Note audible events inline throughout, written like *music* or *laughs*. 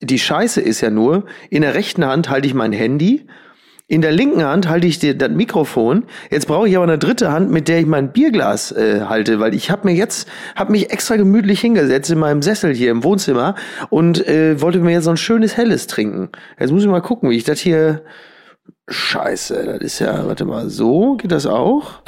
die Scheiße ist ja nur, in der rechten Hand halte ich mein Handy, in der linken Hand halte ich das Mikrofon. Jetzt brauche ich aber eine dritte Hand, mit der ich mein Bierglas äh, halte, weil ich habe mir jetzt, habe mich extra gemütlich hingesetzt in meinem Sessel hier im Wohnzimmer und äh, wollte mir jetzt so ein schönes Helles trinken. Jetzt muss ich mal gucken, wie ich das hier. Scheiße, das ist ja, warte mal, so geht das auch.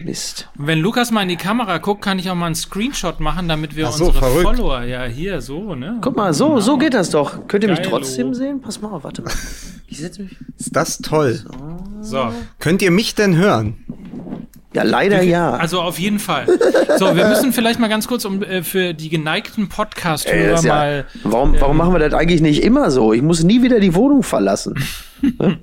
Mist. Wenn Lukas mal in die Kamera guckt, kann ich auch mal einen Screenshot machen, damit wir Ach so, unsere verrückt. Follower ja hier so, ne? Guck mal, so, so geht das doch. Könnt ihr mich Geilo. trotzdem sehen? Pass mal auf, warte mal. Ich setze mich. Ist das toll. So. Könnt ihr mich denn hören? Ja, leider ja. Also auf jeden Fall. So, wir *laughs* müssen vielleicht mal ganz kurz um äh, für die geneigten Podcast-Hörer ist ja, mal. warum, warum machen wir das eigentlich nicht immer so? Ich muss nie wieder die Wohnung verlassen. *laughs*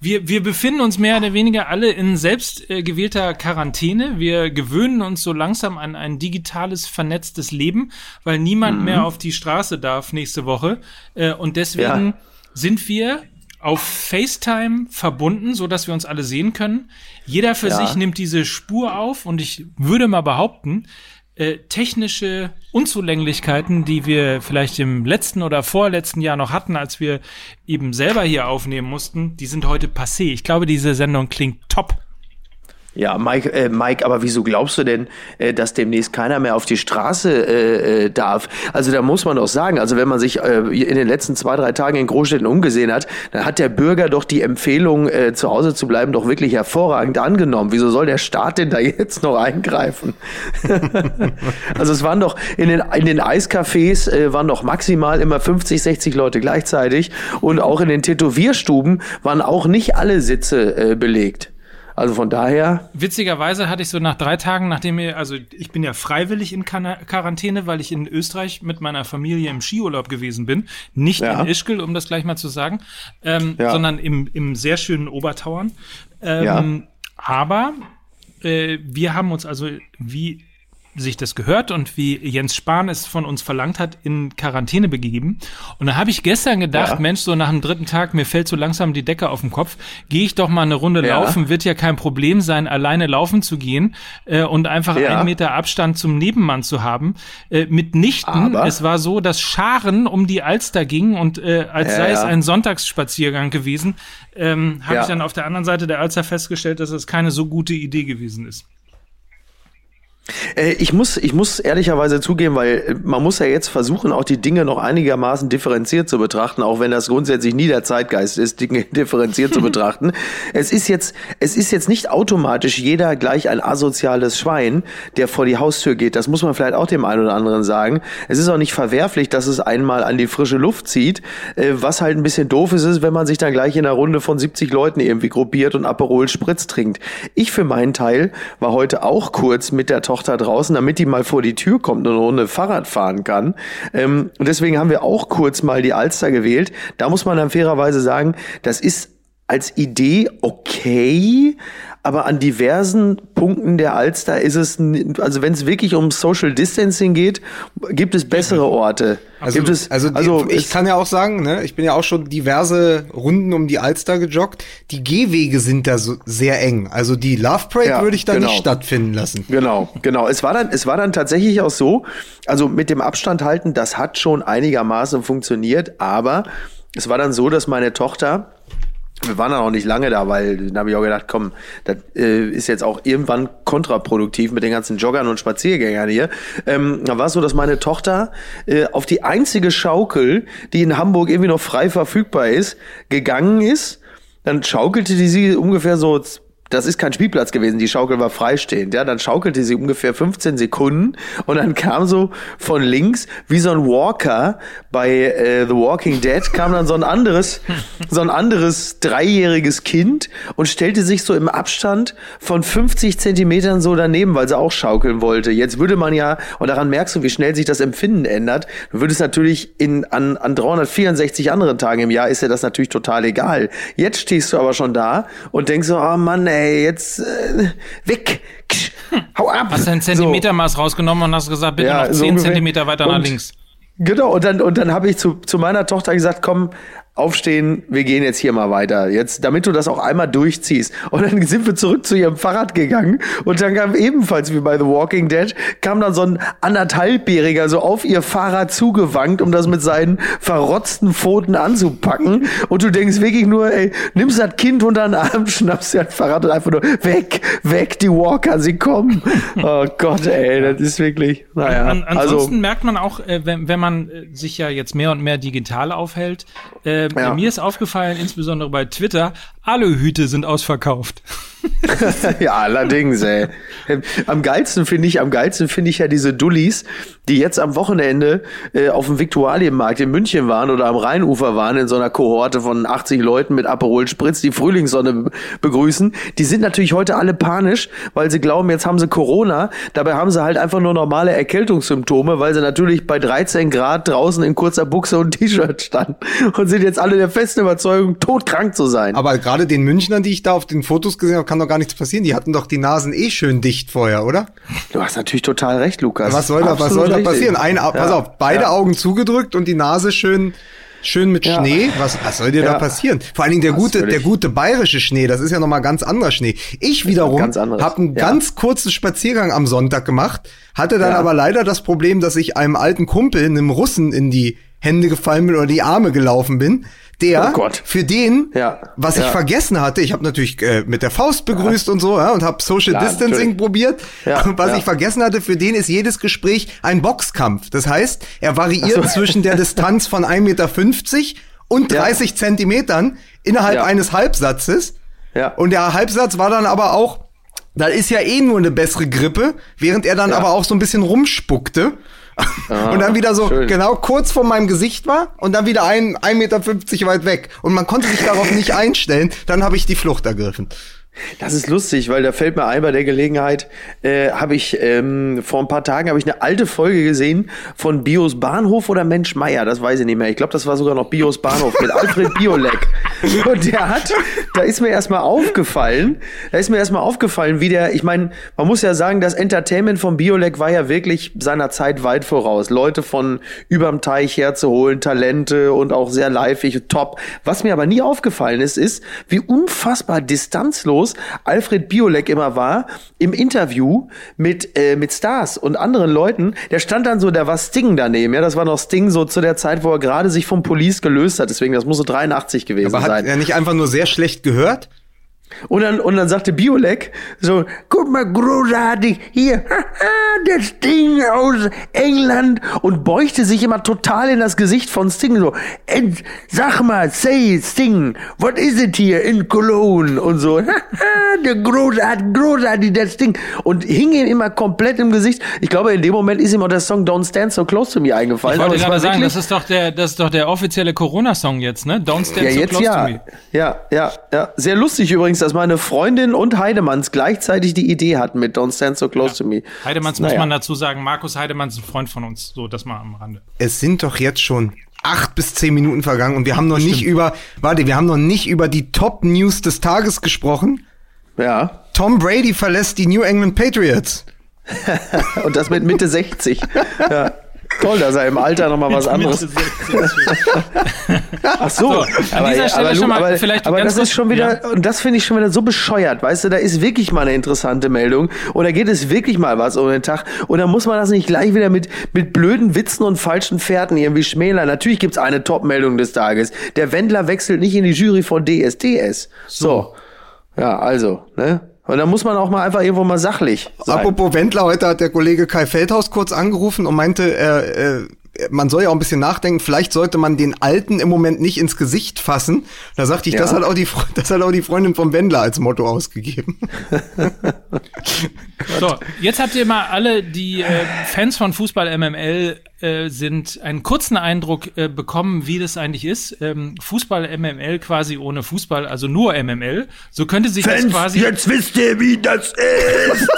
Wir, wir befinden uns mehr oder weniger alle in selbst äh, gewählter Quarantäne. Wir gewöhnen uns so langsam an ein digitales, vernetztes Leben, weil niemand mehr auf die Straße darf nächste Woche. Äh, und deswegen Ja. sind wir auf FaceTime verbunden, so dass wir uns alle sehen können. Jeder für Ja. sich nimmt diese Spur auf und ich würde mal behaupten, äh, technische Unzulänglichkeiten, die wir vielleicht im letzten oder vorletzten Jahr noch hatten, als wir eben selber hier aufnehmen mussten, die sind heute passé. Ich glaube, diese Sendung klingt top. Ja, Mike, äh, Mike, aber wieso glaubst du denn, äh, dass demnächst keiner mehr auf die Straße äh, äh, darf? Also da muss man doch sagen, also wenn man sich äh, in den letzten zwei, drei Tagen in Großstädten umgesehen hat, dann hat der Bürger doch die Empfehlung, äh, zu Hause zu bleiben, doch wirklich hervorragend angenommen. Wieso soll der Staat denn da *laughs* jetzt noch eingreifen? *laughs* also es waren doch in den, in den Eiscafés äh, waren doch maximal immer 50, 60 Leute gleichzeitig und auch in den Tätowierstuben waren auch nicht alle Sitze äh, belegt. Also von daher, Witzigerweise hatte ich so nach drei Tagen, nachdem wir, also ich bin ja freiwillig in Quarantäne, weil ich in Österreich mit meiner Familie im Skiurlaub gewesen bin. Nicht Ja. in Ischgl, um das gleich mal zu sagen, ähm, Ja. sondern im, im sehr schönen Obertauern. Ähm, Ja. Aber äh, wir haben uns also, wie sich das gehört und wie Jens Spahn es von uns verlangt hat, in Quarantäne begeben. Und da habe ich gestern gedacht, Ja. Mensch, so nach dem dritten Tag, mir fällt so langsam die Decke auf den Kopf, gehe ich doch mal eine Runde Ja. laufen, wird ja kein Problem sein, alleine laufen zu gehen äh, und einfach Ja. einen Meter Abstand zum Nebenmann zu haben. Äh, mitnichten, Aber- es war so, dass Scharen um die Alster gingen und äh, als sei es ein Sonntagsspaziergang gewesen, ähm, habe ich dann auf der anderen Seite der Alster festgestellt, dass es keine so gute Idee gewesen ist. Äh, ich muss, ich muss ehrlicherweise zugeben, weil man muss ja jetzt versuchen, auch die Dinge noch einigermaßen differenziert zu betrachten, auch wenn das grundsätzlich nie der Zeitgeist ist, Dinge *laughs* differenziert zu *laughs* betrachten. Es ist jetzt, es ist jetzt nicht automatisch jeder gleich ein asoziales Schwein, der vor die Haustür geht. Das muss man vielleicht auch dem einen oder anderen sagen. Es ist auch nicht verwerflich, dass es einmal an die frische Luft zieht. Äh, was halt ein bisschen doof ist, ist, wenn man sich dann gleich in einer Runde von 70 Leuten irgendwie gruppiert und Aperol Spritz trinkt. Ich für meinen Teil war heute auch kurz mit der Tochter draußen, damit die mal vor die Tür kommt und Runde Fahrrad fahren kann. Ähm, und deswegen haben wir auch kurz mal die Alster gewählt. Da muss man dann fairerweise sagen, das ist als Idee okay, aber an diversen Punkten der Alster ist es, also wenn es wirklich um Social Distancing geht, gibt es bessere Orte. Also, es, also, die, also ich kann ja auch sagen, ne, ich bin ja auch schon diverse Runden um die Alster gejoggt. Die Gehwege sind da so sehr eng. Also die Love Parade Ja, würde ich da genau. nicht stattfinden lassen. Genau, genau. Es war dann, es war dann tatsächlich auch so, also mit dem Abstand halten, das hat schon einigermaßen funktioniert, aber es war dann so, dass meine Tochter, wir waren dann auch nicht lange da, weil dann habe ich auch gedacht, komm, das äh, ist jetzt auch irgendwann kontraproduktiv mit den ganzen Joggern und Spaziergängern hier. Ähm, da war es so, dass meine Tochter äh, auf die einzige Schaukel, die in Hamburg irgendwie noch frei verfügbar ist, gegangen ist. Dann schaukelte die sie ungefähr so das ist kein Spielplatz gewesen, die Schaukel war freistehend, ja, dann schaukelte sie ungefähr 15 Sekunden und dann kam so von links, wie so ein Walker bei äh, The Walking Dead, kam dann so ein anderes, so ein anderes dreijähriges Kind und stellte sich so im Abstand von 50 Zentimetern so daneben, weil sie auch schaukeln wollte. Jetzt würde man ja, und daran merkst du, wie schnell sich das Empfinden ändert, du würdest natürlich in, an, an 364 anderen Tagen im Jahr ist dir das natürlich total egal. Jetzt stehst du aber schon da und denkst so, oh Mann, ey, jetzt äh, weg, Ksch, hau ab. Hast dein So. Zentimetermaß rausgenommen und hast gesagt, bitte Ja, noch so 10 ungefähr. Zentimeter weiter nach Und- links. Genau, und dann, und dann habe ich zu, zu meiner Tochter gesagt, komm, aufstehen, wir gehen jetzt hier mal weiter. Jetzt, damit du das auch einmal durchziehst. Und dann sind wir zurück zu ihrem Fahrrad gegangen und dann kam ebenfalls wie bei The Walking Dead, kam dann so ein anderthalbjähriger so auf ihr Fahrrad zugewankt, um das mit seinen verrotzten Pfoten anzupacken. Und du denkst wirklich nur, ey, nimmst das Kind unter den Arm, *laughs* schnappst dir das Fahrrad und einfach nur weg, weg, die Walker, sie kommen. Oh Gott, ey, das ist wirklich, naja. An, ansonsten also, merkt man auch, äh, wenn, wenn man äh, sich ja jetzt mehr und mehr digital aufhält, äh, Ja. mir ist aufgefallen, insbesondere bei Twitter, Aluhüte sind ausverkauft. *laughs* ja, allerdings, ey. Am geilsten finde ich, am geilsten finde ich ja diese Dullis, die jetzt am Wochenende äh, auf dem Viktualienmarkt in München waren oder am Rheinufer waren in so einer Kohorte von 80 Leuten mit Aperol Spritz, die Frühlingssonne be- begrüßen. Die sind natürlich heute alle panisch, weil sie glauben, jetzt haben sie Corona. Dabei haben sie halt einfach nur normale Erkältungssymptome, weil sie natürlich bei 13 Grad draußen in kurzer Buchse und T-Shirt standen und sind jetzt alle der festen Überzeugung, todkrank zu sein. Aber gerade den Münchnern, die ich da auf den Fotos gesehen habe, kann doch gar nichts passieren. Die hatten doch die Nasen eh schön dicht vorher, oder? Du hast natürlich total recht, Lukas. Was soll da, was soll da passieren? Ein, Au- pass Ja. auf, beide Ja. Augen zugedrückt und die Nase schön, schön mit Ja. Schnee. Was, was soll dir da Ja. passieren? Vor allen Dingen der gute, der gute bayerische Schnee, das ist ja nochmal ganz anderer Schnee. Ich wiederum habe einen Ja. ganz kurzen Spaziergang am Sonntag gemacht, hatte dann Ja. aber leider das Problem, dass ich einem alten Kumpel, einem Russen, in die Hände gefallen bin oder die Arme gelaufen bin. Der, Oh Gott. für den, Ja. was ich Ja. vergessen hatte, ich habe natürlich äh, mit der Faust begrüßt und so ja, und habe Social Klar, Distancing natürlich. probiert. Ja, Und *laughs* was ja. ich vergessen hatte, für den ist jedes Gespräch ein Boxkampf. Das heißt, er variiert zwischen der *laughs* Distanz von 1,50 Meter und Ja. 30 Zentimetern innerhalb Ja. eines Halbsatzes. Ja. Und der Halbsatz war dann aber auch, da ist ja eh nur eine bessere Grippe, während er dann Ja. aber auch so ein bisschen rumspuckte. *laughs* und dann wieder so Ah, schön. genau kurz vor meinem Gesicht war und dann wieder ein 1,50 Meter weit weg. Und man konnte sich darauf nicht einstellen. Dann habe ich die Flucht ergriffen. Das ist lustig, weil da fällt mir ein bei der Gelegenheit, äh, habe ich ähm, vor ein paar Tagen habe ich eine alte Folge gesehen von Bios Bahnhof oder Mensch Meier, das weiß ich nicht mehr. Ich glaube, das war sogar noch Bios Bahnhof mit Alfred Biolek. *laughs* Und der hat, da ist mir erstmal aufgefallen, da ist mir erstmal aufgefallen, wie der, ich meine, man muss ja sagen, das Entertainment von Biolek war ja wirklich seiner Zeit weit voraus. Leute von überm Teich herzuholen, Talente und auch sehr liveig, top. Was mir aber nie aufgefallen ist, ist, wie unfassbar distanzlos Alfred Biolek immer war im Interview mit, äh, mit Stars und anderen Leuten. Der stand dann so, der war Sting daneben, ja, das war noch Sting so zu der Zeit, wo er gerade sich vom Police gelöst hat, deswegen, das muss so 83 gewesen Aber hat sein. er nicht einfach nur sehr schlecht gehört? Und dann, und dann sagte Biolek so, guck mal, großartig, hier, haha, der Sting aus England und beuchte sich immer total in das Gesicht von Sting, so, "And sag mal, say, Sting, what is it here in Cologne? Und so, haha, der großartig, großartig, der Sting. Und hing ihm immer komplett im Gesicht. Ich glaube, in dem Moment ist ihm auch der Song Don't Stand So Close to Me eingefallen. Ich wollte gerade sagen, das ist doch der, das ist doch der offizielle Corona-Song jetzt, ne? Don't stand ja, so close to ja. me. Ja, ja, ja. Sehr lustig übrigens, dass meine Freundin und Heidemanns gleichzeitig die Idee hatten mit Don't Stand So Close to Me. Heidemanns muss Naja. man dazu sagen, Markus Heidemanns ist ein Freund von uns, so das mal am Rande. Es sind doch jetzt schon acht bis zehn Minuten vergangen und wir haben noch nicht über, warte, wir haben noch nicht über die Top News des Tages gesprochen. Ja. Tom Brady verlässt die New England Patriots. *laughs* Und das mit Mitte 60. *laughs* Ja. Toll, dass er im Alter noch mal was anderes. Ach so, So, an dieser Stelle schon mal aber, vielleicht aber das ist schon wieder, und das finde ich schon wieder so bescheuert, weißt du, da ist wirklich mal eine interessante Meldung und da geht es wirklich mal was um den Tag und da muss man das nicht gleich wieder mit, mit blöden Witzen und falschen Fährten irgendwie schmälern. Natürlich gibt's eine Top-Meldung des Tages. Der Wendler wechselt nicht in die Jury von DSDS. So. Ja, also, ne? Und da muss man auch mal einfach irgendwo mal sachlich sein. Apropos Wendler, heute hat der Kollege Kai Feldhaus kurz angerufen und meinte, äh, äh, man soll ja auch ein bisschen nachdenken, vielleicht sollte man den Alten im Moment nicht ins Gesicht fassen. Da sagte ich, Ja. das, hat auch die, das hat auch die Freundin vom Wendler als Motto ausgegeben. *laughs* So, jetzt habt ihr mal alle, die äh, Fans von Fußball MML äh, sind, einen kurzen Eindruck äh, bekommen, wie das eigentlich ist. Ähm, Fußball MML quasi ohne Fußball, also nur MML. So könnte sich das quasi, jetzt wisst ihr, wie das ist.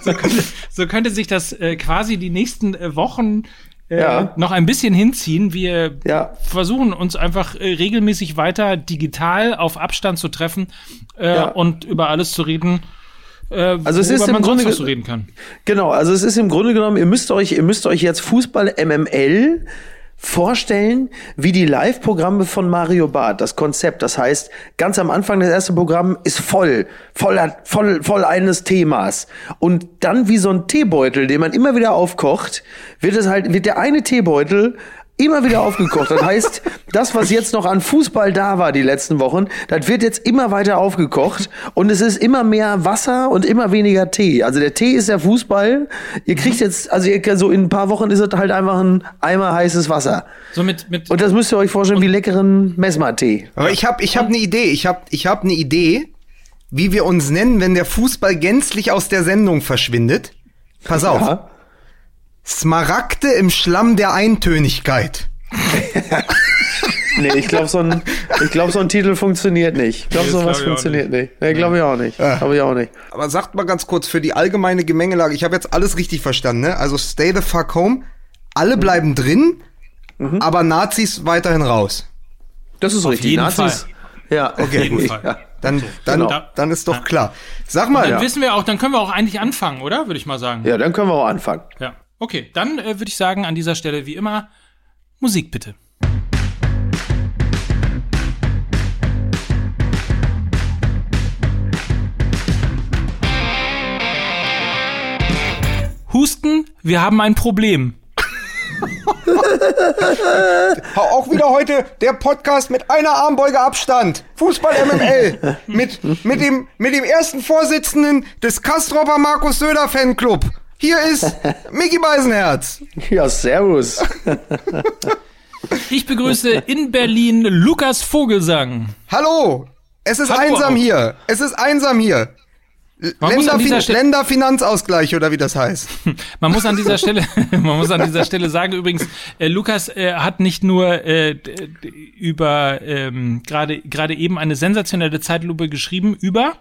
*laughs* so könnte sich das äh, quasi die nächsten äh, Wochen äh, Ja. noch ein bisschen hinziehen. Wir Ja. versuchen uns einfach äh, regelmäßig weiter digital auf Abstand zu treffen äh, Ja. und über alles zu reden. Äh, Also es ist im man Grunde reden kann. Genau, also es ist im Grunde genommen, ihr müsst euch, ihr müsst euch jetzt Fußball MML vorstellen, wie die Live-Programme von Mario Barth, das Konzept. Das heißt, ganz am Anfang das erste Programm ist voll, voll, voll, voll eines Themas. Und dann wie so ein Teebeutel, den man immer wieder aufkocht, wird es halt, wird der eine Teebeutel immer wieder aufgekocht. Das heißt, das, was jetzt noch an Fußball da war die letzten Wochen, das wird jetzt immer weiter aufgekocht und es ist immer mehr Wasser und immer weniger Tee. Also der Tee ist der Fußball. Ihr kriegt jetzt, also ihr, so in ein paar Wochen ist es halt einfach ein Eimer heißes Wasser. So mit, mit und das müsst ihr euch vorstellen wie leckeren Mesmer-Tee. Aber ich habe ich hab eine Idee. Ich habe ich hab eine Idee, wie wir uns nennen, wenn der Fußball gänzlich aus der Sendung verschwindet. Pass auf. Ja. Smaragde im Schlamm der Eintönigkeit. *laughs* nee, ich glaube, so, ein, glaub, so ein Titel funktioniert nicht. Ich glaube, nee, sowas glaub funktioniert nicht. nicht. Nee, glaube ich auch nicht. Ja. Glaube ich auch nicht. Aber sagt mal ganz kurz, für die allgemeine Gemengelage, ich habe jetzt alles richtig verstanden, ne? Also stay the fuck home, alle bleiben drin, mhm. aber Nazis weiterhin raus. Das ist Auf richtig. Jeden Nazis. Fall. Ja, okay. Gut. Ja. Dann, dann, genau. dann ist doch klar. Sag mal. dann ja. wissen wir auch, dann können wir auch eigentlich anfangen, oder? Würde ich mal sagen. Ja, dann können wir auch anfangen. Ja. Okay, dann äh, würde ich sagen, an dieser Stelle wie immer, Musik bitte. Husten, wir haben ein Problem. *laughs* Auch wieder heute der Podcast mit einer Armbeuge Abstand. Fußball MML. mit, mit, dem, mit dem ersten Vorsitzenden des Kastropper Markus Söder Fanclub. Hier ist Mickey Beisenherz. Ja, servus. Ich begrüße in Berlin Lukas Vogelsang. Hallo. Es ist Hallo einsam auch. hier. Es ist einsam hier. Länderfin Länderfinanzausgleich oder wie das heißt. *laughs* Man muss an dieser Stelle, *laughs* man muss an dieser Stelle sagen übrigens, äh, Lukas äh, hat nicht nur äh, über ähm, gerade gerade eben eine sensationelle Zeitlupe geschrieben über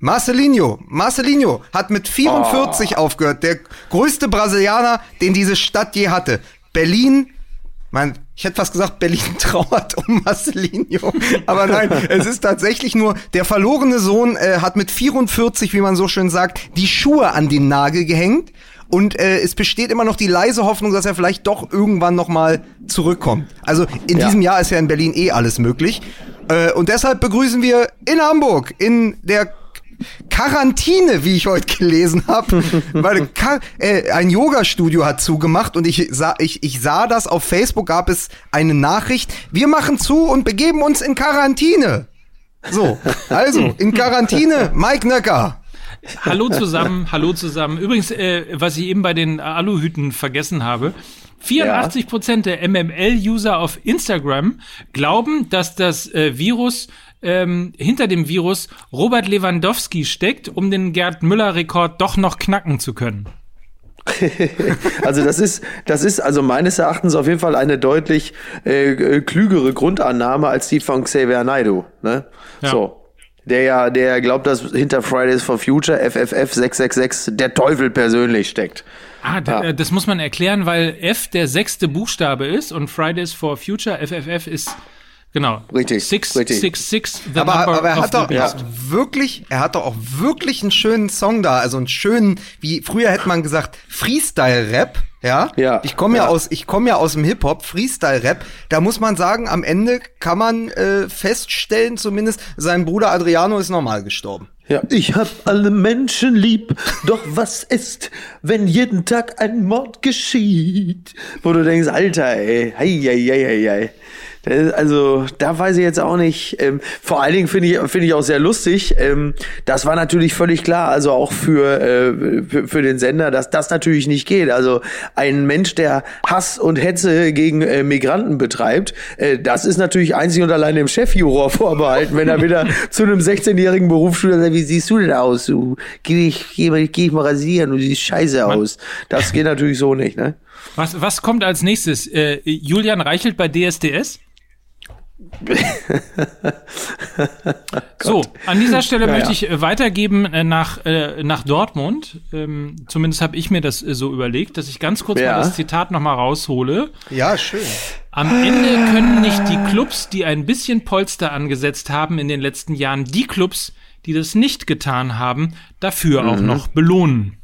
Marcelinho, Marcelinho hat mit 44 oh. aufgehört, der größte Brasilianer, den diese Stadt je hatte. Berlin, mein, ich hätte fast gesagt, Berlin *laughs* trauert um Marcelinho. Aber nein, es ist tatsächlich nur, der verlorene Sohn äh, hat mit 44, wie man so schön sagt, die Schuhe an den Nagel gehängt. Und äh, es besteht immer noch die leise Hoffnung, dass er vielleicht doch irgendwann noch mal zurückkommt. Also in ja. diesem Jahr ist ja in Berlin eh alles möglich. Äh, und deshalb begrüßen wir in Hamburg, in der Quarantine, wie ich heute gelesen habe, *laughs* weil äh, ein Yoga-Studio hat zugemacht und ich sah, ich, ich sah das auf Facebook, gab es eine Nachricht, wir machen zu und begeben uns in Quarantine. So, also, in Quarantine, Mike Nöcker. Hallo zusammen, hallo zusammen. Übrigens, äh, was ich eben bei den Aluhüten vergessen habe, 84 Prozent der MML-User auf Instagram glauben, dass das äh, Virus ähm, hinter dem Virus Robert Lewandowski steckt, um den Gerd Müller-Rekord doch noch knacken zu können. *laughs* also das ist, das ist also meines Erachtens auf jeden Fall eine deutlich äh, klügere Grundannahme als die von Xavier Naidoo. Ne? Ja. So. Der ja, der glaubt, dass hinter Fridays for Future FFF 666 der Teufel persönlich steckt. Ah, ja. Äh, das muss man erklären, weil F der sechste Buchstabe ist und Fridays for Future FFF ist Genau. Richtig. Six, richtig. six, six, the aber, aber er hat doch ja. wirklich, er hat doch auch wirklich einen schönen Song da, also einen schönen, wie früher hätte man gesagt, Freestyle-Rap. Ja, ja. Ich komme ja. ja. aus, ich komme ja aus dem Hip Hop, Freestyle Rap. Da muss man sagen, am Ende kann man äh, feststellen, zumindest sein Bruder Adriano ist normal gestorben. Ja. Ich hab alle Menschen lieb, doch was ist, wenn jeden Tag ein Mord geschieht? Wo du denkst, Alter, ey, hei, hei, hei, hei. Also da weiß ich jetzt auch nicht. Ähm, vor allen Dingen finde ich finde ich auch sehr lustig. Ähm, das war natürlich völlig klar, also auch für, äh, für, für den Sender, dass das natürlich nicht geht. Also ein Mensch, der Hass und Hetze gegen äh, Migranten betreibt, äh, das ist natürlich einzig und allein dem Chefjuror *laughs* vorbehalten, wenn er wieder zu einem 16-jährigen Berufsschüler sagt, wie siehst du denn aus? Du geh ich, geh, geh ich mal rasieren, du siehst scheiße aus. Das geht natürlich so nicht, ne? Was, was kommt als nächstes? Äh, Julian Reichelt bei DSDS? *laughs* so, an dieser Stelle ja, möchte ich äh, weitergeben äh, nach, äh, nach Dortmund. Ähm, zumindest habe ich mir das äh, so überlegt, dass ich ganz kurz ja. mal das Zitat nochmal raushole. Ja, schön. Am Ende können nicht die Clubs, die ein bisschen Polster angesetzt haben in den letzten Jahren, die Clubs, die das nicht getan haben, dafür mhm. auch noch belohnen.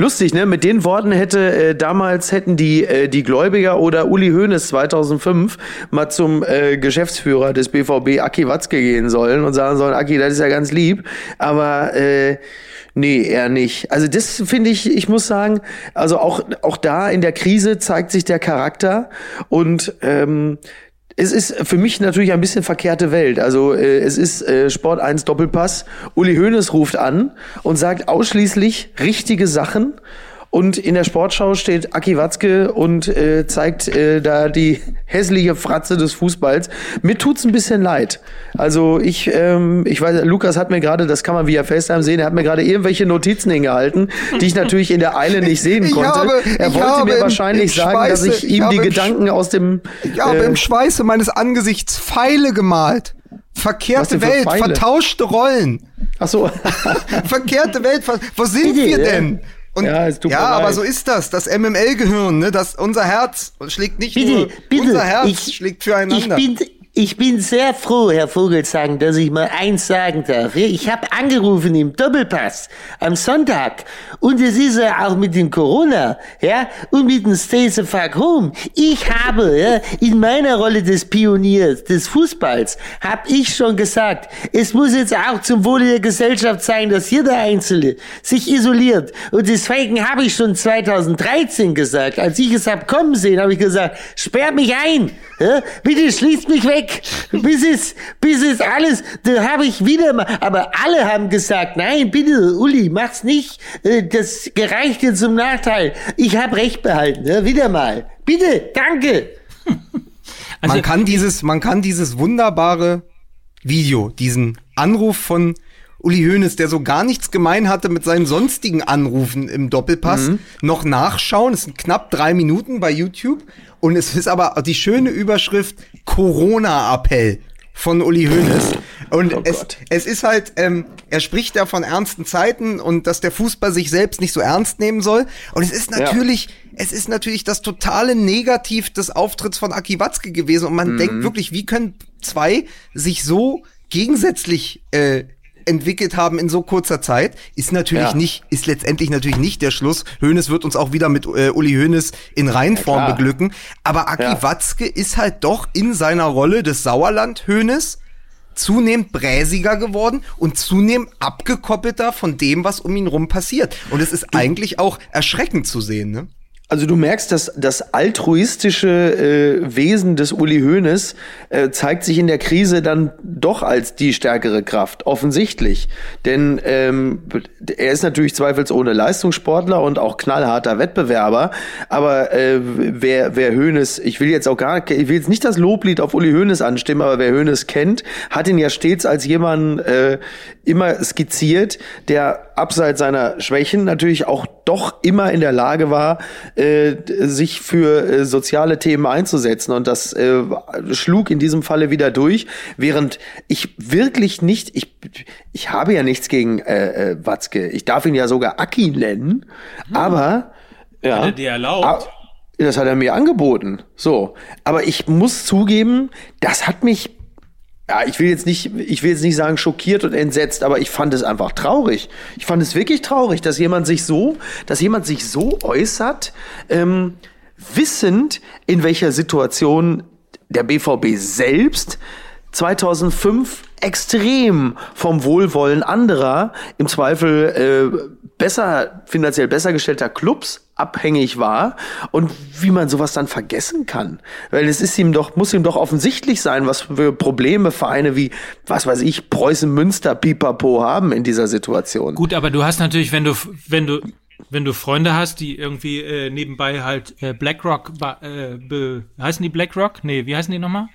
Lustig, ne? Mit den Worten hätte äh, damals hätten die äh, die Gläubiger oder Uli Hoeneß 2005 mal zum äh, Geschäftsführer des BVB Aki Watzke gehen sollen und sagen sollen, Aki, das ist ja ganz lieb, aber äh, Nee, eher nicht. Also das finde ich, ich muss sagen, also auch, auch da in der Krise zeigt sich der Charakter und ähm, es ist für mich natürlich ein bisschen verkehrte Welt. Also äh, es ist äh, Sport 1 Doppelpass. Uli Hoeneß ruft an und sagt ausschließlich richtige Sachen und in der Sportschau steht Aki Watzke und äh, zeigt äh, da die hässliche Fratze des Fußballs. Mir tut's ein bisschen leid. Also ich, ähm, ich weiß, Lukas hat mir gerade, das kann man via FaceTime sehen, er hat mir gerade irgendwelche Notizen hingehalten, die ich natürlich in der Eile nicht sehen *laughs* konnte. Habe, er wollte mir wahrscheinlich im sagen, Schweiße, dass ich ihm die Gedanken aus dem. Ich habe äh, im Schweiße meines Angesichts Pfeile gemalt. Verkehrte Welt, Pfeile? vertauschte Rollen. Ach so. *laughs* Verkehrte Welt, wo *laughs* sind wir denn? Und, ja, ja aber so ist das, das MML-Gehirn, ne? Das, unser Herz schlägt nicht bitte, nur, bitte, unser Herz ich, schlägt füreinander. Ich bin, ich bin sehr froh, Herr Vogelsang, dass ich mal eins sagen darf. Ich habe angerufen im Doppelpass am Sonntag und es ist ja auch mit dem Corona ja, und mit dem Stay the Fuck Home. Ich habe ja, in meiner Rolle des Pioniers des Fußballs, habe ich schon gesagt, es muss jetzt auch zum Wohle der Gesellschaft sein, dass jeder Einzelne sich isoliert. Und deswegen habe ich schon 2013 gesagt, als ich es hab kommen sehen, habe ich gesagt, sperrt mich ein, ja, bitte schließt mich weg bis es, bis es alles, da habe ich wieder mal, aber alle haben gesagt, nein, bitte, Uli, mach's nicht, äh, das gereicht dir zum Nachteil. Ich habe recht behalten, ne? wieder mal. Bitte, danke. Also, man kann dieses, man kann dieses wunderbare Video, diesen Anruf von Uli Hoeneß, der so gar nichts gemein hatte mit seinen sonstigen Anrufen im Doppelpass, mhm. noch nachschauen. Es sind knapp drei Minuten bei YouTube. Und es ist aber die schöne Überschrift Corona-Appell von Uli Hoeneß. Und oh es, es ist halt, ähm, er spricht ja von ernsten Zeiten und dass der Fußball sich selbst nicht so ernst nehmen soll. Und es ist natürlich, ja. es ist natürlich das totale Negativ des Auftritts von Aki Watzke gewesen. Und man mhm. denkt wirklich, wie können zwei sich so gegensätzlich äh, entwickelt haben in so kurzer Zeit, ist natürlich ja. nicht, ist letztendlich natürlich nicht der Schluss. Hönes wird uns auch wieder mit äh, Uli Hönes in Reinform ja, beglücken. Aber Aki ja. Watzke ist halt doch in seiner Rolle des Sauerland Hönes zunehmend bräsiger geworden und zunehmend abgekoppelter von dem, was um ihn rum passiert. Und es ist eigentlich auch erschreckend zu sehen, ne? Also du merkst, dass das altruistische äh, Wesen des Uli Hoeneß äh, zeigt sich in der Krise dann doch als die stärkere Kraft, offensichtlich. Denn ähm, er ist natürlich zweifelsohne Leistungssportler und auch knallharter Wettbewerber. Aber äh, wer, wer Hoeneß, ich will jetzt auch gar ich will jetzt nicht das Loblied auf Uli Hoeneß anstimmen, aber wer Hoeneß kennt, hat ihn ja stets als jemand äh, immer skizziert, der abseits seiner Schwächen natürlich auch doch immer in der Lage war, äh, sich für äh, soziale Themen einzusetzen. Und das äh, schlug in diesem Falle wieder durch, während ich wirklich nicht, ich, ich habe ja nichts gegen äh, äh, Watzke. Ich darf ihn ja sogar Aki nennen, hm. aber ja. Hat er dir erlaubt? Das hat er mir angeboten. So. Aber ich muss zugeben, das hat mich ja, ich will jetzt nicht, ich will jetzt nicht sagen schockiert und entsetzt, aber ich fand es einfach traurig. Ich fand es wirklich traurig, dass jemand sich so, dass jemand sich so äußert, ähm, wissend, in welcher Situation der BVB selbst 2005 extrem vom Wohlwollen anderer, im Zweifel äh, besser, finanziell besser gestellter Clubs abhängig war und wie man sowas dann vergessen kann. Weil es ist ihm doch, muss ihm doch offensichtlich sein, was für Probleme Vereine wie, was weiß ich, Preußen Münster, Pipapo haben in dieser Situation. Gut, aber du hast natürlich, wenn du, wenn du, wenn du Freunde hast, die irgendwie äh, nebenbei halt äh, BlackRock, äh, be, heißen die BlackRock? Nee, wie heißen die nochmal?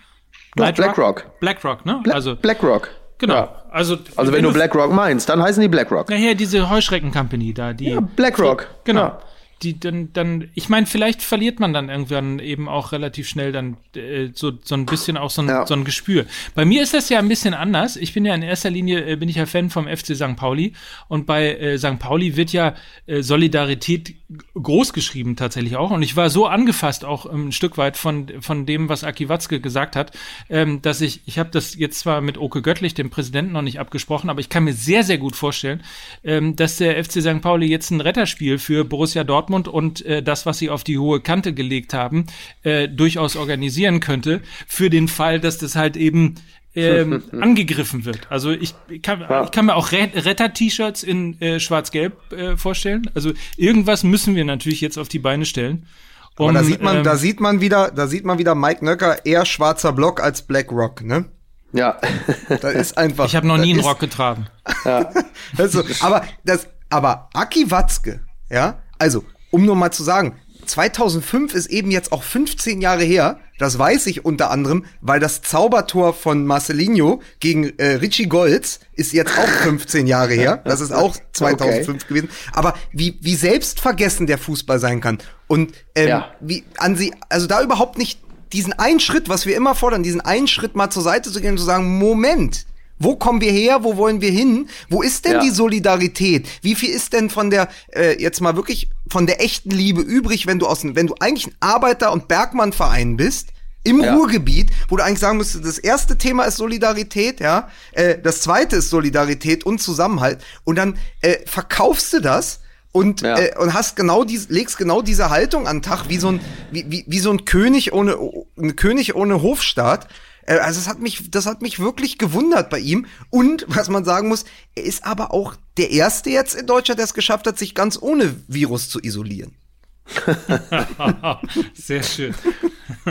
BlackRock. BlackRock, ne? Bla also BlackRock. Genau. Ja. Also, also wenn, wenn du BlackRock meinst, dann heißen die BlackRock. Ja, hier diese Heuschrecken Company da, die. Ja, BlackRock. Genau. Ja. Die dann, dann, ich meine, vielleicht verliert man dann irgendwann eben auch relativ schnell dann äh, so, so ein bisschen auch so ein, Ja. so ein Gespür. Bei mir ist das ja ein bisschen anders. Ich bin ja in erster Linie, äh, bin ich ja Fan vom FC St. Pauli und bei äh, St. Pauli wird ja äh, Solidarität groß geschrieben tatsächlich auch. Und ich war so angefasst auch ähm, ein Stück weit von, von dem, was Aki Watzke gesagt hat, ähm, dass ich, ich habe das jetzt zwar mit Oke Göttlich, dem Präsidenten, noch nicht abgesprochen, aber ich kann mir sehr, sehr gut vorstellen, ähm, dass der FC St. Pauli jetzt ein Retterspiel für Borussia Dortmund und äh, das, was sie auf die hohe Kante gelegt haben, äh, durchaus organisieren könnte, für den Fall, dass das halt eben ähm, *laughs* angegriffen wird. Also ich kann, ich kann mir auch Ret- Retter-T-Shirts in äh, Schwarz-Gelb äh, vorstellen. Also irgendwas müssen wir natürlich jetzt auf die Beine stellen. Aber Um, da sieht man, ähm, da sieht man wieder, da sieht man wieder Mike Nöcker eher schwarzer Block als Black Rock, ne? Ja. Da ist einfach. ich habe noch nie einen ist- Rock getragen. *laughs* Also, aber das, aber Aki Watzke, ja, also, um nur mal zu sagen, 2005 ist eben jetzt auch 15 Jahre her. Das weiß ich unter anderem, weil das Zaubertor von Marcelinho gegen äh, Richie Golds ist jetzt auch 15 Jahre her. Das ist auch *laughs* 2005 gewesen. Aber wie, wie selbstvergessen der Fußball sein kann und ähm, Ja. wie an sie, also da überhaupt nicht diesen einen Schritt, was wir immer fordern, diesen einen Schritt mal zur Seite zu gehen und zu sagen, Moment, wo kommen wir her? Wo wollen wir hin? Wo ist denn Ja. die Solidarität? Wie viel ist denn von der äh, jetzt mal wirklich von der echten Liebe übrig, wenn du aus wenn du eigentlich ein Arbeiter- und Bergmannverein bist? Im Ja. Ruhrgebiet, wo du eigentlich sagen müsstest, das erste Thema ist Solidarität, ja, äh, das zweite ist Solidarität und Zusammenhalt, und dann äh, verkaufst du das und Ja. äh, und hast genau diese legst genau diese Haltung an den Tag wie so ein wie, wie, wie so ein König ohne ein König ohne Hofstaat. Äh, Also das hat mich das hat mich wirklich gewundert bei ihm und was man sagen muss, er ist aber auch der erste jetzt in Deutschland, der es geschafft hat, sich ganz ohne Virus zu isolieren. *laughs* Sehr schön.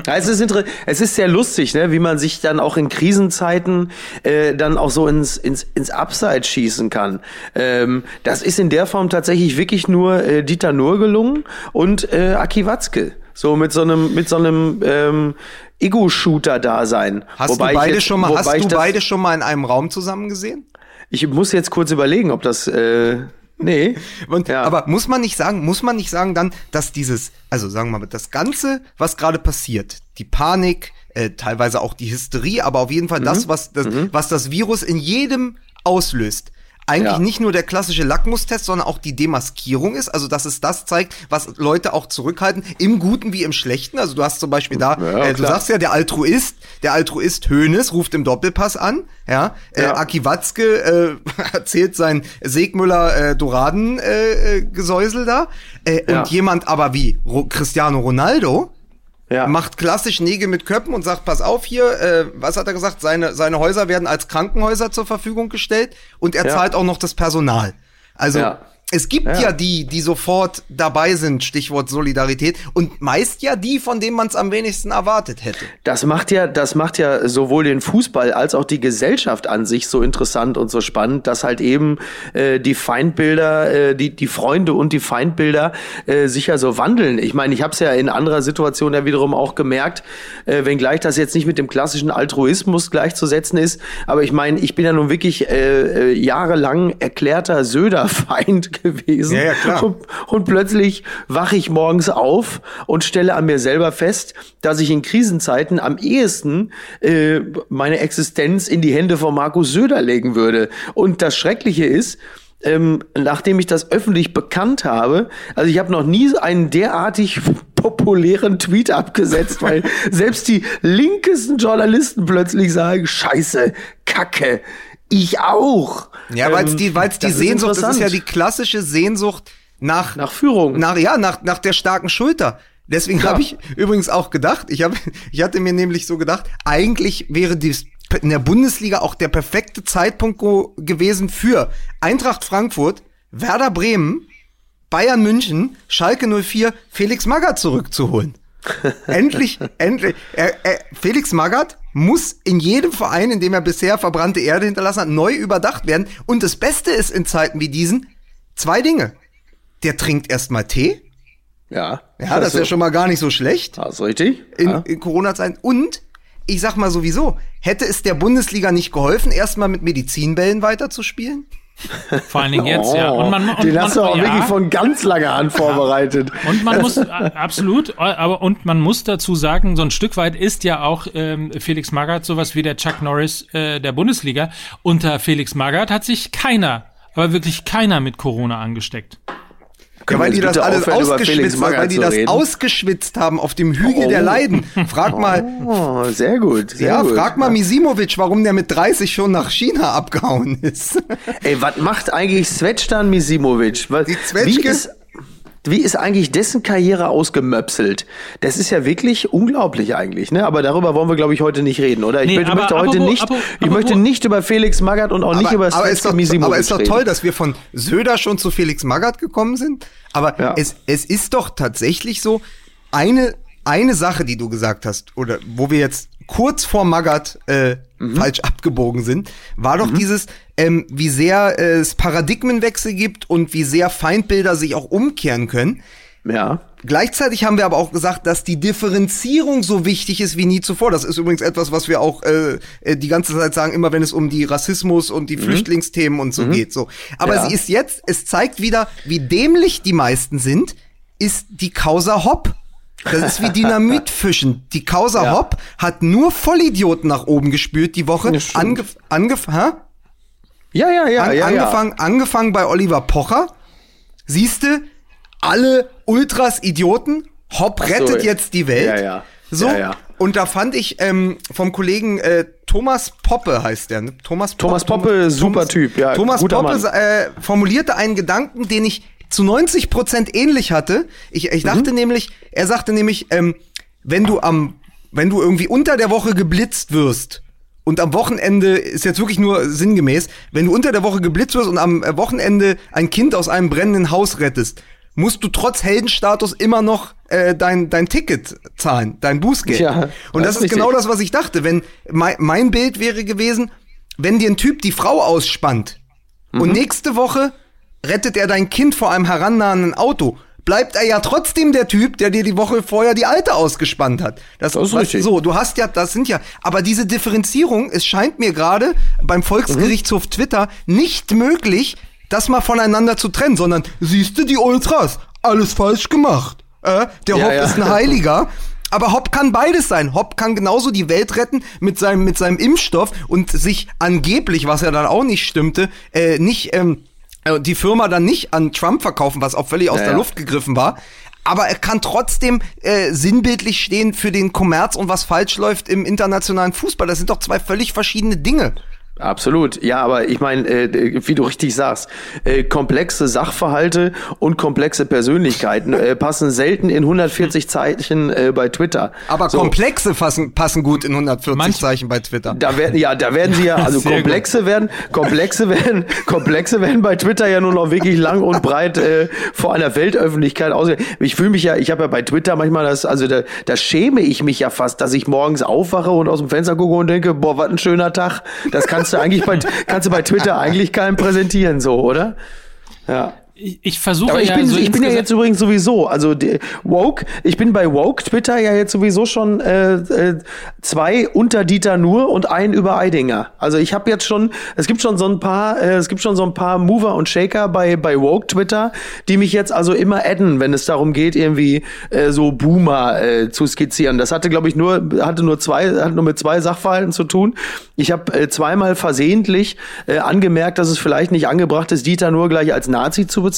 Es, ist es ist sehr lustig, ne, wie man sich dann auch in Krisenzeiten äh, dann auch so ins, ins, ins Abseits schießen kann. Ähm, das ist in der Form tatsächlich wirklich nur äh, Dieter Nuhr gelungen und äh, Aki Watzke. So mit so einem, mit so einem ähm, Ego-Shooter-Dasein. Hast Wobei du beide jetzt- schon mal hast du beide schon mal in einem Raum zusammen gesehen? Ich muss jetzt kurz überlegen, ob das. Äh, nee. *laughs* Und, Ja. Aber muss man nicht sagen, muss man nicht sagen dann, dass dieses, also sagen wir mal, das Ganze, was gerade passiert, die Panik, äh, teilweise auch die Hysterie, aber auf jeden Fall Mhm. das, was das, was das Virus in jedem auslöst, eigentlich Ja. nicht nur der klassische Lackmustest, sondern auch die Demaskierung ist, also dass es das zeigt, was Leute auch zurückhalten, im Guten wie im Schlechten. Also du hast zum Beispiel da, Ja, äh, du sagst ja, der Altruist, der Altruist Hönes ruft im Doppelpass an, ja, äh, Ja. Aki Watzke äh, *laughs* erzählt sein Segmüller äh, Doraden äh, äh, Gesäusel da äh, und jemand aber wie Ro Cristiano Ronaldo Ja. macht klassisch Nägel mit Köppen und sagt, pass auf hier, äh, was hat er gesagt, seine, seine Häuser werden als Krankenhäuser zur Verfügung gestellt und er Ja. zahlt auch noch das Personal. Also Ja. Es gibt ja. Ja. die, die sofort dabei sind, Stichwort Solidarität, und meist ja die, von denen man es am wenigsten erwartet hätte. Das macht ja, das macht ja sowohl den Fußball als auch die Gesellschaft an sich so interessant und so spannend, dass halt eben äh, die Feindbilder, äh, die die Freunde und die Feindbilder äh, sich ja so wandeln. Ich meine, ich habe es ja in anderer Situation ja wiederum auch gemerkt, äh, wenngleich das jetzt nicht mit dem klassischen Altruismus gleichzusetzen ist, aber ich meine, ich bin ja nun wirklich äh, äh, jahrelang erklärter Söder-Feind gewesen Ja, ja, klar. und und plötzlich wache ich morgens auf und stelle an mir selber fest, dass ich in Krisenzeiten am ehesten äh, meine Existenz in die Hände von Markus Söder legen würde. Und das Schreckliche ist, ähm, nachdem ich das öffentlich bekannt habe, also ich habe noch nie einen derartig populären Tweet abgesetzt, weil *laughs* selbst die linkesten Journalisten plötzlich sagen, scheiße, Kacke, ich auch. Ja, weil es Ähm, die, weil's die das ist Sehnsucht, das ist ja die klassische Sehnsucht nach, Nach Führung. Nach, ja, nach, nach der starken Schulter. Deswegen Klar. habe ich übrigens auch gedacht, ich, hab, ich hatte mir nämlich so gedacht, eigentlich wäre dies in der Bundesliga auch der perfekte Zeitpunkt gewesen für Eintracht Frankfurt, Werder Bremen, Bayern München, Schalke 04, Felix Magath zurückzuholen. *laughs* endlich, endlich. Er, er, Felix Magath muss in jedem Verein, in dem er bisher verbrannte Erde hinterlassen hat, neu überdacht werden. Und das Beste ist in Zeiten wie diesen zwei Dinge. Der trinkt erstmal Tee. Ja, Ja, das ist ja schon mal gar nicht so schlecht Das ist richtig. in, ja. in Corona-Zeiten. Und ich sag mal sowieso, hätte es der Bundesliga nicht geholfen, erstmal mit Medizinbällen weiterzuspielen? Vor allen Dingen jetzt, ja. Oh, Und man, und den man, hast du auch ja. wirklich von ganz langer Hand vorbereitet. Und man *laughs* muss, absolut, aber und man muss dazu sagen, so ein Stück weit ist ja auch ähm, Felix Magath sowas wie der Chuck Norris äh, der Bundesliga. Unter Felix Magath hat sich keiner, aber wirklich keiner mit Corona angesteckt. Ja, weil die das alles ausgeschwitzt, weil Magath die das reden? ausgeschwitzt haben auf dem Hügel Oh. der Leiden. Frag mal, *laughs* Oh, sehr gut. Sehr ja, gut. frag mal Misimovic, warum der mit 30 schon nach China abgehauen ist. Ey, was macht eigentlich Svetschtan Misimovic? Was- Die Zwetschge? Wie ist, wie ist eigentlich dessen Karriere ausgemöpselt? Das ist ja wirklich unglaublich eigentlich, ne? Aber darüber wollen wir, glaube ich, heute nicht reden, oder? Ich Nee, möchte, aber möchte heute apropos- nicht, apropos- ich möchte nicht über Felix Magath und auch nicht über aber, ist doch, aber ist doch reden. toll, dass wir von Söder schon zu Felix Magath gekommen sind. Aber Ja. es, es ist doch tatsächlich so, eine, eine Sache, die du gesagt hast, oder wo wir jetzt kurz vor Magath äh, Mhm. falsch abgebogen sind, war doch dieses, ähm, wie sehr äh, es Paradigmenwechsel gibt und wie sehr Feindbilder sich auch umkehren können. Ja. Gleichzeitig haben wir aber auch gesagt, dass die Differenzierung so wichtig ist wie nie zuvor. Das ist übrigens etwas, was wir auch äh, äh, die ganze Zeit sagen, immer wenn es um die Rassismus und die Flüchtlingsthemen und so geht. So, aber Ja. sie ist jetzt, es zeigt wieder, wie dämlich die meisten sind, ist die Causa Hopp. Das ist wie Dynamitfischen. Die Causa Ja. Hopp hat nur Vollidioten nach oben gespürt die Woche. Ja. Angef angef hä? Ja, ja, ja, An, ja, angefangen, angefangen bei Oliver Pocher. Siehste, alle Ultras Idioten. Hopp so, rettet ja. jetzt die Welt. Ja, ja. So. Ja, ja. Und da fand ich ähm, vom Kollegen äh, Thomas Poppe heißt der. Ne? Thomas, Thomas Poppe, super Typ, ja, Thomas Poppe äh, formulierte einen Gedanken, den ich zu 90 Prozent ähnlich hatte. Ich, ich dachte Mhm. nämlich, er sagte nämlich, ähm, wenn du am, wenn du irgendwie unter der Woche geblitzt wirst und am Wochenende ist jetzt wirklich nur sinngemäß, wenn du unter der Woche geblitzt wirst und am äh, Wochenende ein Kind aus einem brennenden Haus rettest, musst du trotz Heldenstatus immer noch äh, dein dein Ticket zahlen, dein Bußgeld. Ja, und das das ist genau das, was ich dachte. Wenn mein, mein Bild wäre gewesen, wenn dir ein Typ die Frau ausspannt und Mhm. nächste Woche rettet er dein Kind vor einem herannahenden Auto, bleibt er ja trotzdem der Typ, der dir die Woche vorher die alte ausgespannt hat. Das, Das ist du, richtig. So, du hast ja, das sind ja, aber diese Differenzierung, es scheint mir gerade beim Volksgerichtshof Twitter nicht möglich, das mal voneinander zu trennen, sondern siehst du die Ultras, alles falsch gemacht. Äh, der Ja, Hopp ja. ist ein Heiliger. Aber Hopp kann beides sein. Hopp kann genauso die Welt retten mit seinem, mit seinem Impfstoff und sich angeblich, was ja dann auch nicht stimmte, äh, nicht, ähm, äh, die Firma dann nicht an Trump verkaufen, was auch völlig aus Ja, der. Luft gegriffen war. Aber er kann trotzdem äh, sinnbildlich stehen für den Kommerz und was falsch läuft im internationalen Fußball. Das sind doch zwei völlig verschiedene Dinge. Absolut, ja, aber ich meine, äh, wie du richtig sagst, äh, komplexe Sachverhalte und komplexe Persönlichkeiten äh, passen selten in 140 Zeichen äh, bei Twitter. Aber So. komplexe passen, passen gut in 140 Manch- Zeichen bei Twitter. Da werden, ja, da werden sie ja, also Sehr komplexe werden, komplexe werden, komplexe werden bei Twitter ja nur noch wirklich lang und breit äh, vor einer Weltöffentlichkeit aus. Ich fühle mich ja, ich habe ja bei Twitter manchmal das, also da, da schäme ich mich ja fast, dass ich morgens aufwache und aus dem Fenster gucke und denke, boah, was ein schöner Tag. Das kannst du eigentlich bei, kannst du bei Twitter eigentlich keinem präsentieren, so, oder? Ja. Ich, ich versuche ich ja bin, so ich bin ja jetzt übrigens sowieso, also die, woke, ich bin bei woke Twitter ja jetzt sowieso schon äh, äh, zwei unter Dieter Nur und ein über Eidinger. Also ich habe jetzt schon, es gibt schon so ein paar, äh, es gibt schon so ein paar Mover und Shaker bei bei woke Twitter, die mich jetzt also immer adden, wenn es darum geht, irgendwie äh, so Boomer äh, zu skizzieren. Das hatte, glaube ich, nur hatte nur zwei, hat nur mit zwei Sachverhalten zu tun. Ich habe äh, zweimal versehentlich äh, angemerkt, dass es vielleicht nicht angebracht ist, Dieter Nur gleich als Nazi zu bezeichnen.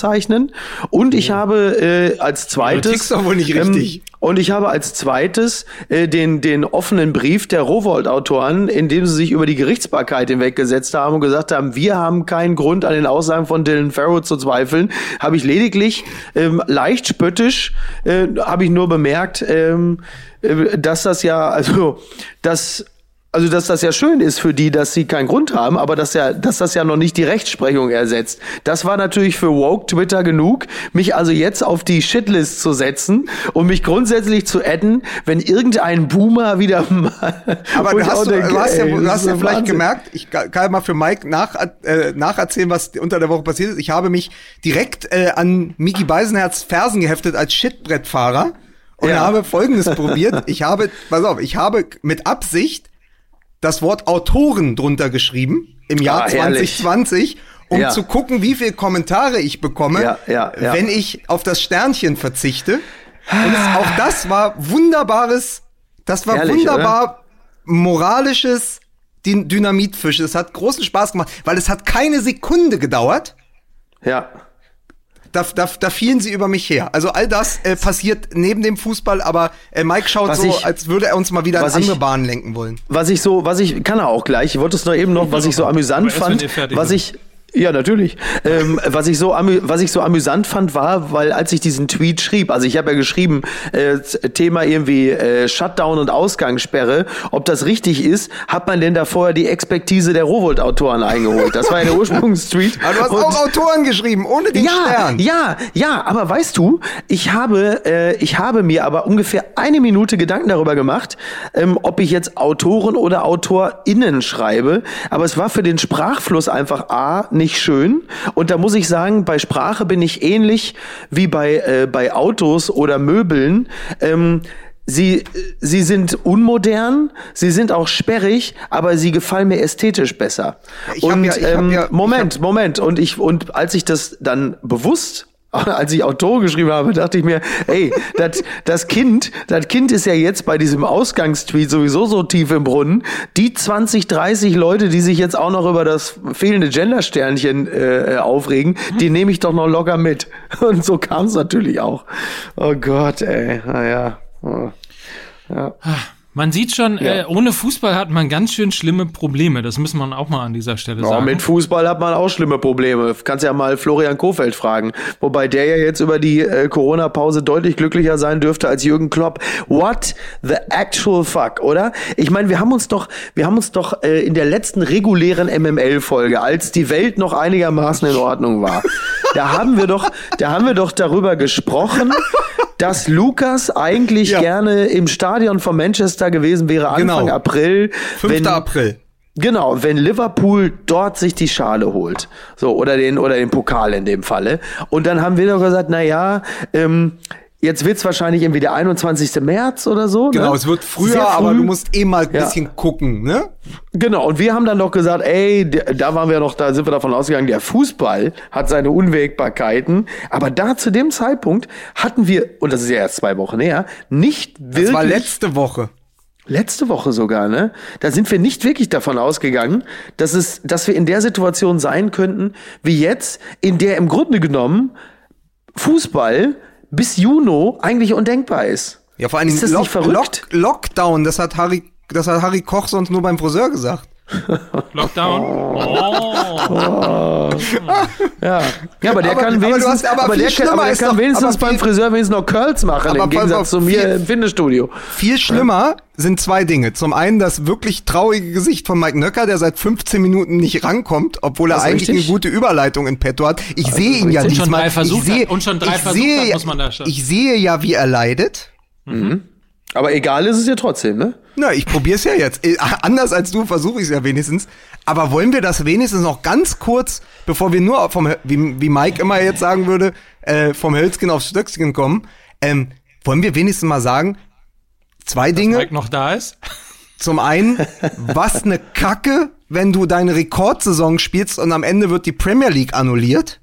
Und ich habe äh, als zweites tickst doch wohl nicht richtig. Ähm, und ich habe als zweites äh, den den offenen Brief der Rowold-Autoren, in dem sie sich über die Gerichtsbarkeit hinweggesetzt haben und gesagt haben, wir haben keinen Grund an den Aussagen von Dylan Farrow zu zweifeln, habe ich lediglich ähm, leicht spöttisch äh, habe ich nur bemerkt, ähm, äh, dass das ja also dass also dass das ja schön ist für die, dass sie keinen Grund haben, aber dass ja, dass das ja noch nicht die Rechtsprechung ersetzt. Das war natürlich für woke Twitter genug, mich also jetzt auf die Shitlist zu setzen und mich grundsätzlich zu adden, wenn irgendein Boomer wieder mal. Aber du hast, du, denke, du hast ja, ey, du das hast ja vielleicht Wahnsinn. gemerkt, ich kann kann mal für Mike nach, äh, nacherzählen, was unter der Woche passiert ist. Ich habe mich direkt äh, an Miki Beisenherz Fersen geheftet als Shitbrettfahrer und Ja. habe Folgendes probiert. Ich habe, pass auf, ich habe mit Absicht das Wort Autoren drunter geschrieben im Jahr Ah, herrlich. 2020 um Ja. zu gucken, wie viel Kommentare ich bekomme, Ja, ja, wenn ich auf das Sternchen verzichte. Und es, auch *sighs* das war wunderbares, das war Herrlich, wunderbar moralisches Dyn- Dynamitfisch. Es hat großen Spaß gemacht, weil es hat keine Sekunde gedauert. Ja. Da, da, da fielen sie über mich her. Also all das äh, passiert neben dem Fußball, aber äh, Mike schaut Was so, ich- als würde er uns mal wieder in was ich- andere Bahnen lenken wollen. Was ich so, was ich, kann er auch gleich, ich wollte es noch eben noch, was ich so amüsant fand, was ich, ja, natürlich. Ähm, was, ich so was ich so amüsant fand, war, weil als ich diesen Tweet schrieb, also ich habe ja geschrieben, äh, Thema irgendwie äh, Shutdown und Ausgangssperre, ob das richtig ist, hat man denn da vorher die Expertise der Rowold-Autoren eingeholt? Das war ja der Ursprungstweet. Aber du hast Und- auch Autoren geschrieben, ohne den ja, Stern. ja, ja, aber weißt du, ich habe, äh, ich habe mir aber ungefähr eine Minute Gedanken darüber gemacht, ähm, ob ich jetzt Autoren oder AutorInnen schreibe. Aber es war für den Sprachfluss einfach A, nicht schön. Und da muss ich sagen, bei Sprache bin ich ähnlich wie bei, äh, bei Autos oder Möbeln. Ähm, Sie, sie sind unmodern, sie sind auch sperrig, aber sie gefallen mir ästhetisch besser. Ich und ja- ich ähm, ja- Moment, Moment. Und ich und als ich das dann bewusst *laughs* als ich Autoren geschrieben habe, dachte ich mir, ey, das, das Kind, das Kind ist ja jetzt bei diesem Ausgangstweet sowieso so tief im Brunnen. Die 20, 30 Leute, die sich jetzt auch noch über das fehlende Gendersternchen äh, aufregen, die nehme ich doch noch locker mit. *laughs* Und so kam es natürlich auch. Oh Gott, ey, naja. Oh. Man sieht schon, äh, ohne Fußball hat man ganz schön schlimme Probleme. Das muss man auch mal an dieser Stelle Ja, sagen. mit Fußball hat man auch schlimme Probleme. Kannst ja mal Florian Kofeld fragen. Wobei der ja jetzt über die äh, Corona-Pause deutlich glücklicher sein dürfte als Jürgen Klopp. What the actual fuck, oder? Ich meine, wir haben uns doch, wir haben uns doch äh, in der letzten regulären MML-Folge, als die Welt noch einigermaßen in Ordnung war, *laughs* da haben wir doch, da haben wir doch darüber gesprochen, dass Lukas eigentlich Ja. gerne im Stadion von Manchester gewesen wäre Anfang Genau. April. 5. wenn- April. Genau, wenn Liverpool dort sich die Schale holt, so oder den oder den Pokal in dem Falle, und dann haben wir doch gesagt, na ja, ähm, jetzt wird's wahrscheinlich irgendwie der 21. März oder so. Genau, ne? es wird früher, früh. aber du musst eh mal ein Ja. bisschen gucken, ne? Genau, und wir haben dann doch gesagt, ey, da waren wir noch, da sind wir davon ausgegangen, der Fußball hat seine Unwägbarkeiten, aber da zu dem Zeitpunkt hatten wir, und das ist ja erst zwei Wochen her, nicht wirklich. Das war letzte Woche. Letzte Woche sogar, ne? Da sind wir nicht wirklich davon ausgegangen, dass es, dass wir in der Situation sein könnten, wie jetzt, in der im Grunde genommen Fußball bis Juni eigentlich undenkbar ist. Ja, vor allem Ist das nicht verrückt? Lockdown, das hat Harry, das hat Harry Koch sonst nur beim Friseur gesagt. Lockdown. Oh. Ja, ja aber der Aber- kann aber wenigstens, hast- aber aber viel der kann, aber schlimmer der ist kann doch- wenigstens aber beim viel- Friseur wenigstens noch Curls machen, Aber im Gegensatz auf, zu mir viel- im Fitnessstudio. Viel schlimmer sind zwei Dinge. Zum einen das wirklich traurige Gesicht von Mike Nöcker, der seit 15 Minuten nicht rankommt, obwohl er eigentlich richtig. eine gute Überleitung in petto hat. Ich sehe ihn ja richtig. Und schon diesmal. drei Versuche ich sehe, hat- und schon drei ich Versuche sehe, hat, ja- muss man da schon. Ich sehe ja, wie er leidet. Aber egal ist es ja trotzdem, ne? Na, ich probier's ja jetzt. Äh, Anders als du versuche ich es ja wenigstens. Aber wollen wir das wenigstens noch ganz kurz, bevor wir nur vom, wie, wie Mike immer jetzt sagen würde, äh, vom Hölzchen aufs Stöckchen kommen, ähm, wollen wir wenigstens mal sagen, zwei Dinge. Mike noch da ist. Zum einen, *laughs* was eine Kacke, wenn du deine Rekordsaison spielst und am Ende wird die Premier League annulliert.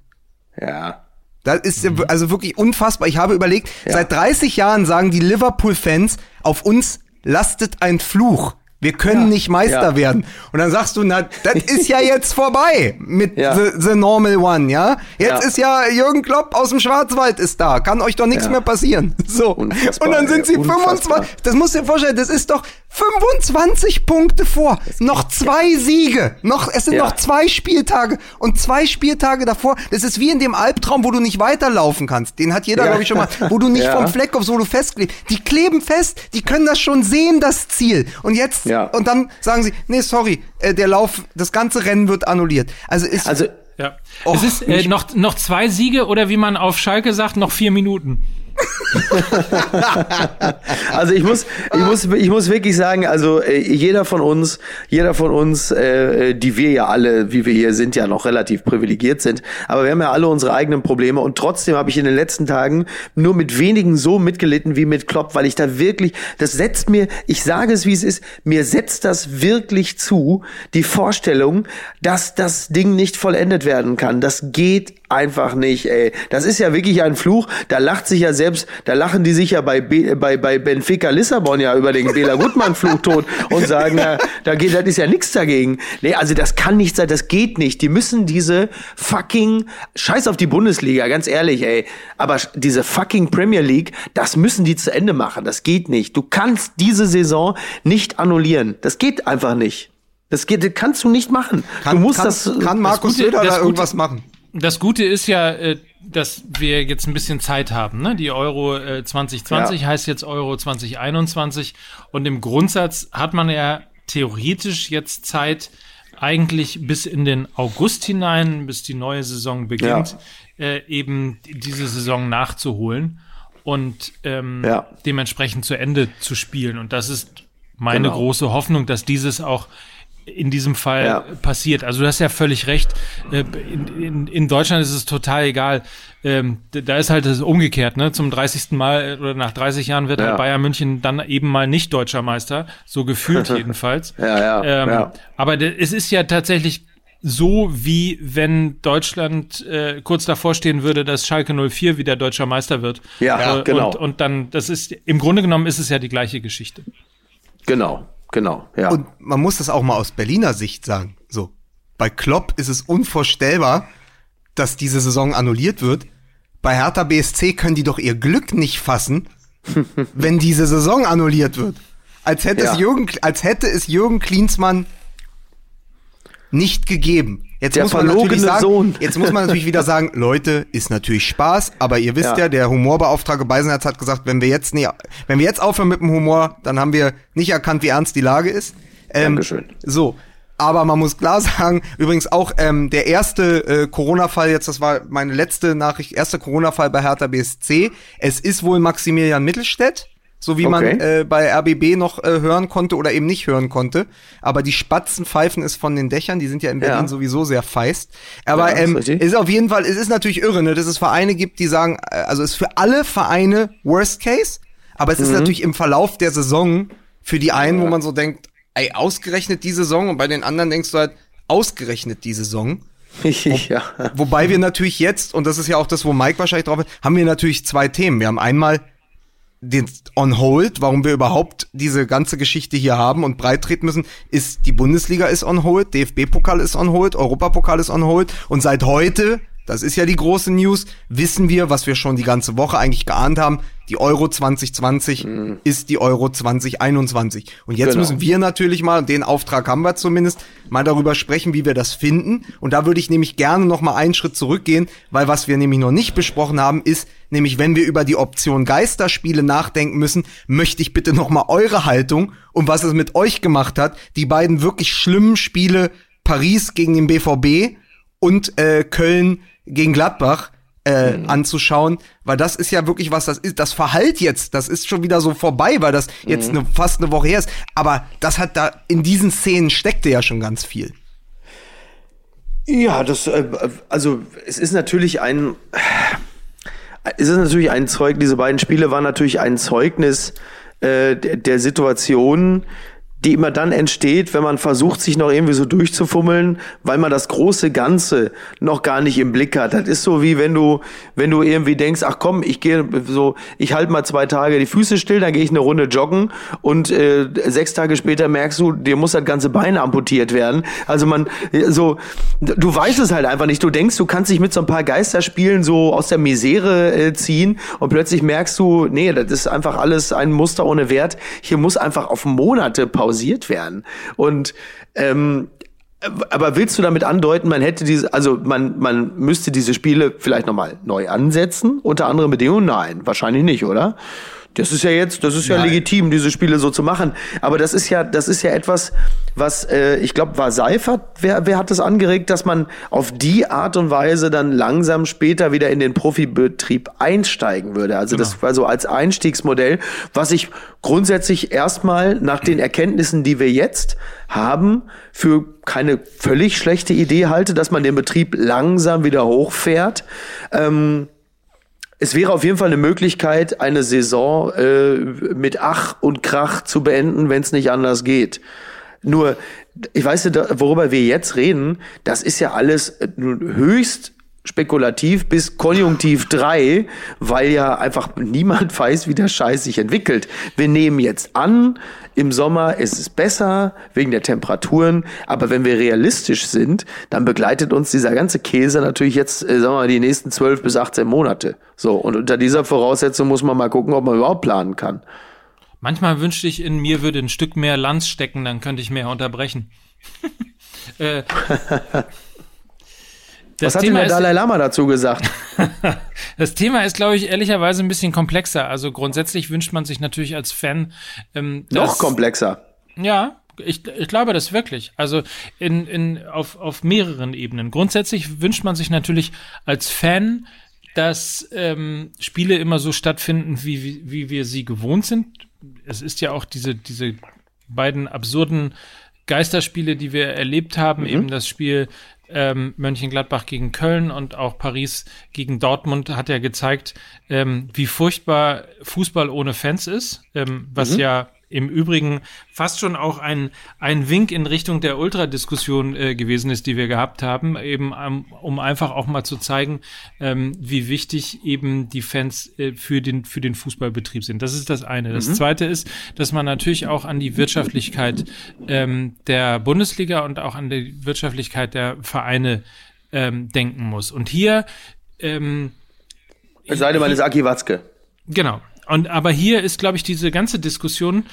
Ja. Das ist ja w- also wirklich unfassbar. Ich habe überlegt, seit 30 Jahren sagen die Liverpool-Fans, auf uns lastet ein Fluch. Wir können nicht Meister Ja. werden. Und dann sagst du, na, das *laughs* ist ja jetzt vorbei mit Ja. the, the Normal One, ja? Jetzt Ja. ist ja Jürgen Klopp aus dem Schwarzwald ist da. Kann euch doch nichts Ja. mehr passieren. So. Unfassbar, Und dann sind sie unfassbar. 25. Das musst du dir vorstellen, das ist doch 25 Punkte vor. Noch zwei Siege. Noch, es sind Ja. noch zwei Spieltage. Und zwei Spieltage davor, das ist wie in dem Albtraum, wo du nicht weiterlaufen kannst. Den hat jeder, Ja. glaube ich, schon mal. Wo du nicht Ja. vom Fleck aufs, wo du festklebst. Die kleben fest, die können das schon sehen, das Ziel. Und jetzt, Ja. und dann sagen sie, nee, sorry, äh, der Lauf, das ganze Rennen wird annulliert. Also ist, Also, Ja. Och, es ist äh, noch, noch zwei Siege oder wie man auf Schalke sagt, noch vier Minuten. *laughs* Also ich muss, ich muss, ich muss wirklich sagen, also äh, jeder von uns, jeder von uns, äh, die wir ja alle, wie wir hier sind, ja noch relativ privilegiert sind, aber wir haben ja alle unsere eigenen Probleme und trotzdem habe ich in den letzten Tagen nur mit wenigen so mitgelitten wie mit Klopp, weil ich da wirklich, das setzt mir, ich sage es wie es ist, mir setzt das wirklich zu, die Vorstellung, dass das Ding nicht vollendet werden kann. Das geht einfach nicht, ey. Das ist ja wirklich ein Fluch. Da lacht sich ja selbst, da lachen die sich ja bei, B, bei, bei Benfica Lissabon ja über den Bela Gutmann Fluch tot und sagen, ja, da geht, das ist ja nichts dagegen. Nee, also das kann nicht sein, das geht nicht. Die müssen diese fucking, scheiß auf die Bundesliga, ganz ehrlich, ey. Aber diese fucking Premier League, das müssen die zu Ende machen. Das geht nicht. Du kannst diese Saison nicht annullieren. Das geht einfach nicht. Das geht, das kannst du nicht machen. Kann, du musst kann, das. kann Markus Söder da irgendwas machen? Das Gute ist ja, äh, dass wir jetzt ein bisschen Zeit haben. Ne? Die Euro äh, 2020 Ja. heißt jetzt Euro 2021 und im Grundsatz hat man ja theoretisch jetzt Zeit, eigentlich bis in den August hinein, bis die neue Saison beginnt, äh, eben diese Saison nachzuholen und ähm, Ja. dementsprechend zu Ende zu spielen. Und das ist meine Genau. große Hoffnung, dass dieses auch in diesem Fall Ja. passiert. Also du hast ja völlig recht. Äh, In, in, in Deutschland ist es total egal. Ähm, Da ist halt das umgekehrt. Ne? Zum 30. Mal oder nach 30 Jahren wird Ja. halt Bayern München dann eben mal nicht deutscher Meister. So gefühlt *laughs* jedenfalls. Ja, ja, Ähm, ja. Aber es ist ja tatsächlich so, wie wenn Deutschland äh, kurz davor stehen würde, dass Schalke 04 wieder deutscher Meister wird. Ja, Äh, genau. Und, und dann, das ist, im Grunde genommen ist es ja die gleiche Geschichte. Genau, genau, ja. Und man muss das auch mal aus Berliner Sicht sagen. So. Bei Klopp ist es unvorstellbar, dass diese Saison annulliert wird. Bei Hertha BSC können die doch ihr Glück nicht fassen, *laughs* wenn diese Saison annulliert wird. Als hätte, Ja. es, Jürgen, als hätte es Jürgen Klinsmann nicht gegeben. Jetzt Der muss man natürlich sagen, Sohn. jetzt muss man natürlich wieder sagen, *laughs* Leute, ist natürlich Spaß, aber ihr wisst ja, Ja. der Humorbeauftragte Beisenherz hat gesagt, wenn wir jetzt nie, wenn wir jetzt aufhören mit dem Humor, dann haben wir nicht erkannt, wie ernst die Lage ist. Ähm, Dankeschön. So, aber man muss klar *laughs* sagen, übrigens auch ähm, der erste äh, Corona-Fall jetzt, das war meine letzte Nachricht, erster Corona-Fall bei Hertha BSC. Es ist wohl Maximilian Mittelstädt, so wie man Okay. äh, bei RBB noch äh, hören konnte oder eben nicht hören konnte. Aber die Spatzen pfeifen es von den Dächern, die sind ja in Berlin Ja. sowieso sehr feist. Aber Ja, ist ähm, richtig. ist auf jeden Fall, es ist natürlich irre, ne, dass es Vereine gibt, die sagen, äh, also es ist für alle Vereine Worst Case, aber es ist natürlich im Verlauf der Saison für die einen, wo man so denkt, ey, ausgerechnet die Saison und bei den anderen denkst du halt, ausgerechnet die Saison. *laughs* ja. Wobei wir natürlich jetzt, und das ist ja auch das, wo Mike wahrscheinlich drauf ist, haben wir natürlich zwei Themen. Wir haben einmal den On Hold, warum wir überhaupt diese ganze Geschichte hier haben und breit treten müssen, ist die Bundesliga ist on hold, DFB-Pokal ist on hold, Europapokal ist on hold und seit heute, das ist ja die große News, wissen wir, was wir schon die ganze Woche eigentlich geahnt haben, die Euro 2020 ist die Euro 2021. Und jetzt Genau. müssen wir natürlich mal, und den Auftrag haben wir zumindest, mal darüber sprechen, wie wir das finden. Und da würde ich nämlich gerne noch mal einen Schritt zurückgehen, weil was wir nämlich noch nicht besprochen haben, ist nämlich, wenn wir über die Option Geisterspiele nachdenken müssen, möchte ich bitte noch mal eure Haltung und was es mit euch gemacht hat, die beiden wirklich schlimmen Spiele Paris gegen den BVB und äh, Köln gegen Gladbach äh, anzuschauen, weil das ist ja wirklich was, das ist, das Verhalt jetzt, das ist schon wieder so vorbei, weil das jetzt eine, fast eine Woche her ist. Aber das hat da, in diesen Szenen steckte ja schon ganz viel. Ja, das, äh, also es ist natürlich ein, es ist natürlich ein Zeug, diese beiden Spiele waren natürlich ein Zeugnis äh, der, der Situation, die immer dann entsteht, wenn man versucht, sich noch irgendwie so durchzufummeln, weil man das große Ganze noch gar nicht im Blick hat. Das ist so wie wenn du, wenn du irgendwie denkst, ach komm, ich gehe so, ich halte mal zwei Tage die Füße still, dann gehe ich eine Runde joggen und äh, sechs Tage später merkst du, dir muss das ganze Bein amputiert werden. Also man, so, du weißt es halt einfach nicht. Du denkst, du kannst dich mit so ein paar Geisterspielen so aus der Misere äh, ziehen und plötzlich merkst du, nee, das ist einfach alles ein Muster ohne Wert. Hier muss einfach auf Monate pausiert werden. Und ähm, aber willst du damit andeuten, man hätte diese, also man, man müsste diese Spiele vielleicht nochmal neu ansetzen, unter anderen Bedingungen? Nein, wahrscheinlich nicht, oder? Das ist ja jetzt, das ist ja Nein. legitim, diese Spiele so zu machen. Aber das ist ja, das ist ja etwas, was äh, ich glaube, war Seifert, wer, wer hat das angeregt, dass man auf die Art und Weise dann langsam später wieder in den Profibetrieb einsteigen würde. Also das war so als Einstiegsmodell, was ich grundsätzlich erstmal nach den Erkenntnissen, die wir jetzt haben, für keine völlig schlechte Idee halte, dass man den Betrieb langsam wieder hochfährt. Ähm, es wäre auf jeden Fall eine Möglichkeit, eine Saison äh, mit Ach und Krach zu beenden, wenn es nicht anders geht. Nur, ich weiß nicht, worüber wir jetzt reden, das ist ja alles äh, höchst spekulativ bis Konjunktiv *laughs* 3, weil ja einfach niemand *laughs* weiß, wie der Scheiß sich entwickelt. Wir nehmen jetzt an, im Sommer ist es besser wegen der Temperaturen, aber wenn wir realistisch sind, dann begleitet uns dieser ganze Käse natürlich jetzt, äh, sagen wir mal, die nächsten 12 bis 18 Monate. So, und unter dieser Voraussetzung muss man mal gucken, ob man überhaupt planen kann. Manchmal wünschte ich, in mir würde ein Stück mehr Lanz stecken, dann könnte ich mehr unterbrechen. *laughs* äh, Was hat denn der Dalai Lama dazu gesagt? *laughs* das Thema ist, glaube ich, ehrlicherweise ein bisschen komplexer. Also grundsätzlich wünscht man sich natürlich als Fan ähm, Noch komplexer. Ja, ich, ich glaube das wirklich. Also in, in, auf, auf mehreren Ebenen. Grundsätzlich wünscht man sich natürlich als Fan, dass ähm, Spiele immer so stattfinden, wie, wie, wie wir sie gewohnt sind. Es ist ja auch diese, diese beiden absurden Geisterspiele, die wir erlebt haben, eben das Spiel ähm, Mönchengladbach gegen Köln und auch Paris gegen Dortmund hat ja gezeigt, ähm, wie furchtbar Fußball ohne Fans ist, ähm, was ja im Übrigen fast schon auch ein, ein Wink in Richtung der Ultradiskussion äh, gewesen ist, die wir gehabt haben, eben ähm, um einfach auch mal zu zeigen, ähm, wie wichtig eben die Fans äh, für, den, für den Fußballbetrieb sind. Das ist das eine. Das zweite ist, dass man natürlich auch an die Wirtschaftlichkeit ähm, der Bundesliga und auch an die Wirtschaftlichkeit der Vereine ähm, denken muss. Und hier ähm, Es sei denn, man ist Aki Watzke. Genau. Und aber hier ist, glaube ich, diese ganze Diskussion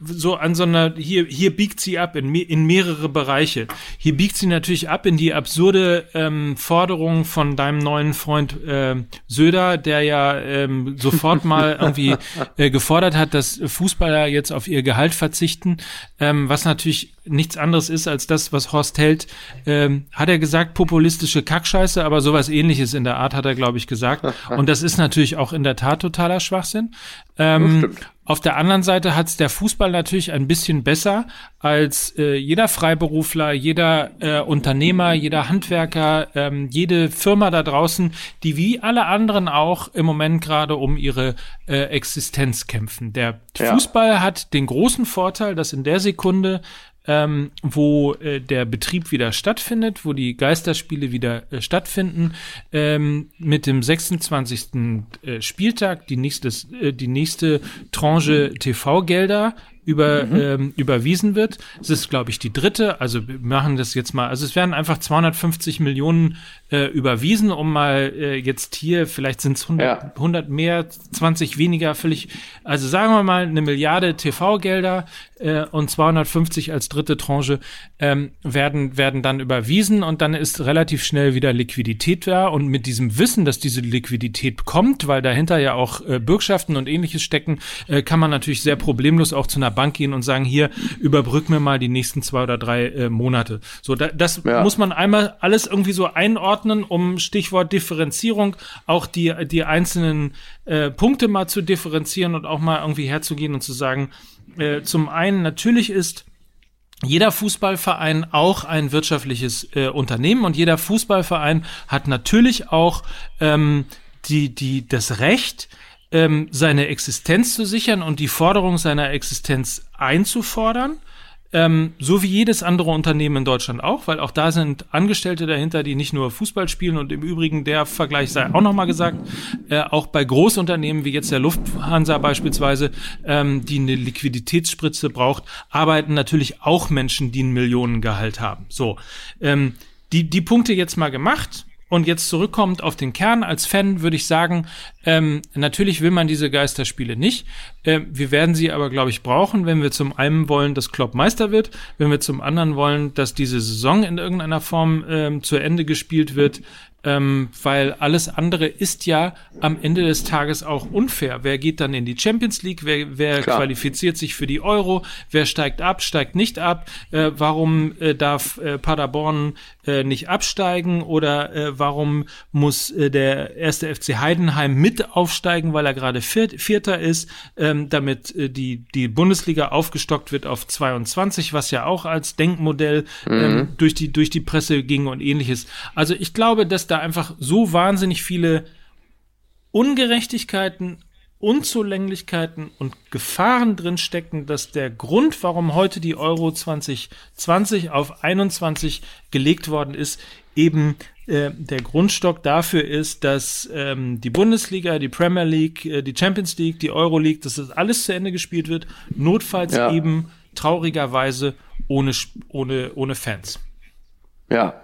so an so einer, hier, hier biegt sie ab in, in mehrere Bereiche. Hier biegt sie natürlich ab in die absurde ähm, Forderung von deinem neuen Freund ähm, Söder, der ja ähm, sofort *laughs* mal irgendwie äh, gefordert hat, dass Fußballer jetzt auf ihr Gehalt verzichten, ähm, was natürlich nichts anderes ist als das, was Horst Held, ähm, hat er gesagt, populistische Kackscheiße, aber sowas ähnliches in der Art hat er, glaube ich, gesagt. Und das ist natürlich auch in der Tat totaler Schwachsinn. Ähm, auf der anderen Seite hat es der Fußball natürlich ein bisschen besser als äh, jeder Freiberufler, jeder äh, Unternehmer, jeder Handwerker, ähm, jede Firma da draußen, die wie alle anderen auch im Moment gerade um ihre äh, Existenz kämpfen. Der Ja. Fußball hat den großen Vorteil, dass in der Sekunde ähm, wo äh, der Betrieb wieder stattfindet, wo die Geisterspiele wieder äh, stattfinden, ähm, mit dem 26. Äh, Spieltag die nächste, äh, die nächste Tranche TV-Gelder über, ähm, überwiesen wird. Es ist, glaube ich, die dritte. Also wir machen das jetzt mal. Also es werden einfach 250 Millionen äh, überwiesen, um mal äh, jetzt hier, vielleicht sind es 100, Ja. 100 mehr, 20 weniger, völlig. Also sagen wir mal eine Milliarde TV-Gelder äh, und 250 als dritte Tranche ähm, werden, werden dann überwiesen und dann ist relativ schnell wieder Liquidität da und mit diesem Wissen, dass diese Liquidität kommt, weil dahinter ja auch äh, Bürgschaften und ähnliches stecken, äh, kann man natürlich sehr problemlos auch zu einer Bank gehen und sagen, hier, überbrück mir mal die nächsten zwei oder drei äh, Monate. So, da, das Ja. muss man einmal alles irgendwie so einordnen, um Stichwort Differenzierung auch die, die einzelnen äh, Punkte mal zu differenzieren und auch mal irgendwie herzugehen und zu sagen, äh, zum einen natürlich ist jeder Fußballverein auch ein wirtschaftliches äh, Unternehmen und jeder Fußballverein hat natürlich auch ähm, die, die, das Recht, ähm, seine Existenz zu sichern und die Forderung seiner Existenz einzufordern. Ähm, so wie jedes andere Unternehmen in Deutschland auch, weil auch da sind Angestellte dahinter, die nicht nur Fußball spielen und im Übrigen der Vergleich sei auch nochmal gesagt, äh, auch bei Großunternehmen wie jetzt der Lufthansa beispielsweise, ähm, die eine Liquiditätsspritze braucht, arbeiten natürlich auch Menschen, die ein Millionengehalt haben. So, ähm, die, die Punkte jetzt mal gemacht. Und jetzt zurückkommt auf den Kern als Fan, würde ich sagen, ähm, natürlich will man diese Geisterspiele nicht. Ähm, wir werden sie aber, glaube ich, brauchen, wenn wir zum einen wollen, dass Klopp Meister wird, wenn wir zum anderen wollen, dass diese Saison in irgendeiner Form ähm, zu Ende gespielt wird. Ähm, weil alles andere ist ja am Ende des Tages auch unfair. Wer geht dann in die Champions League? Wer, wer qualifiziert sich für die Euro? Wer steigt ab, steigt nicht ab? Äh, warum äh, darf äh, Paderborn äh, nicht absteigen? Oder äh, warum muss äh, der erste FC Heidenheim mit aufsteigen, weil er gerade Viert Vierter ist, ähm, damit die, die Bundesliga aufgestockt wird auf 22, was ja auch als Denkmodell ähm, Mhm. durch, die, durch die Presse ging und ähnliches. Also ich glaube, dass da einfach so wahnsinnig viele Ungerechtigkeiten, Unzulänglichkeiten und Gefahren drin stecken, dass der Grund, warum heute die Euro 2020 auf 21 gelegt worden ist, eben äh, der Grundstock dafür ist, dass ähm, die Bundesliga, die Premier League, äh, die Champions League, die Euro League, dass das alles zu Ende gespielt wird, notfalls Ja. eben traurigerweise ohne, ohne, ohne Fans. Ja,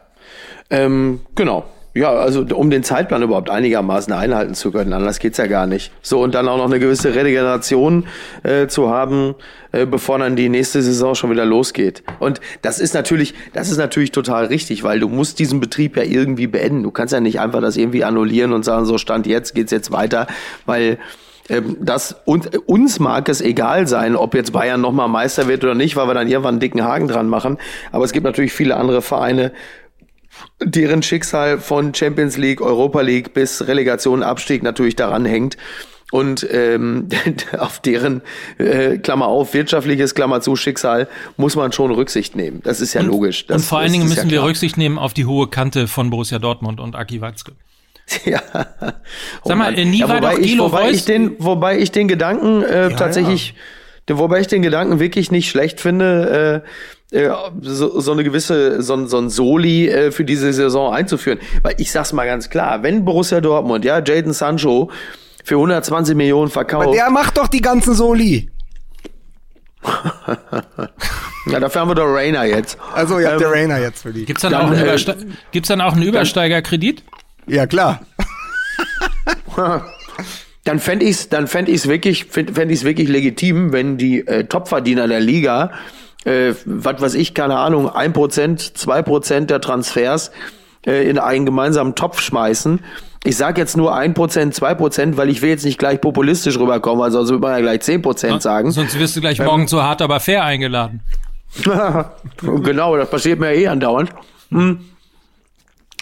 ähm, genau. Ja, also um den Zeitplan überhaupt einigermaßen einhalten zu können, anders geht's ja gar nicht. So, und dann auch noch eine gewisse Regeneration äh, zu haben, äh, bevor dann die nächste Saison schon wieder losgeht. Und das ist natürlich, das ist natürlich total richtig, weil du musst diesen Betrieb ja irgendwie beenden. Du kannst ja nicht einfach das irgendwie annullieren und sagen, so Stand jetzt, geht's jetzt weiter, weil ähm, das uns, uns mag es egal sein, ob jetzt Bayern nochmal Meister wird oder nicht, weil wir dann irgendwann einen dicken Haken dran machen. Aber es gibt natürlich viele andere Vereine, deren Schicksal von Champions League, Europa League bis Relegation, Abstieg natürlich daran hängt. Und ähm, *laughs* auf deren äh, Klammer auf, wirtschaftliches Klammer zu Schicksal muss man schon Rücksicht nehmen. Das ist ja logisch. Das, und vor allen Dingen müssen ja wir. Rücksicht nehmen auf die hohe Kante von Borussia Dortmund und Aki Watzke. *laughs* Ja. Oh Sag mal, Mann. äh, nie war wobei doch ich, wobei Reus- ich den, wobei ich den Gedanken äh, tatsächlich, der- wobei ich den Gedanken wirklich nicht schlecht finde, äh, so, so eine gewisse, so, ein- so ein Soli äh, für diese Saison einzuführen. Weil ich sag's mal ganz klar, wenn Borussia Dortmund, ja, Jaden Sancho für 120 Millionen verkauft, Der macht doch die ganzen Soli. *laughs* ja, dafür haben wir doch Rainer jetzt. Also ihr habt Ähm, der Rainer jetzt für die. Gibt's dann, Dann, auch einen äh, Gibt's dann auch einen Übersteigerkredit? Ja, klar. *laughs* dann fände ich's, dann fände ich's wirklich, fänd, fänd ich's wirklich legitim, wenn die äh, Topverdiener der Liga, äh, was weiß ich, keine Ahnung, ein Prozent, zwei Prozent der Transfers äh, in einen gemeinsamen Topf schmeißen. Ich sage jetzt nur ein Prozent, zwei Prozent, weil ich will jetzt nicht gleich populistisch rüberkommen, weil sonst würde man ja gleich zehn Prozent sagen. Sonst wirst du Ähm, gleich morgen zu hart, aber fair eingeladen. *laughs* genau, das passiert mir eh andauernd. Hm.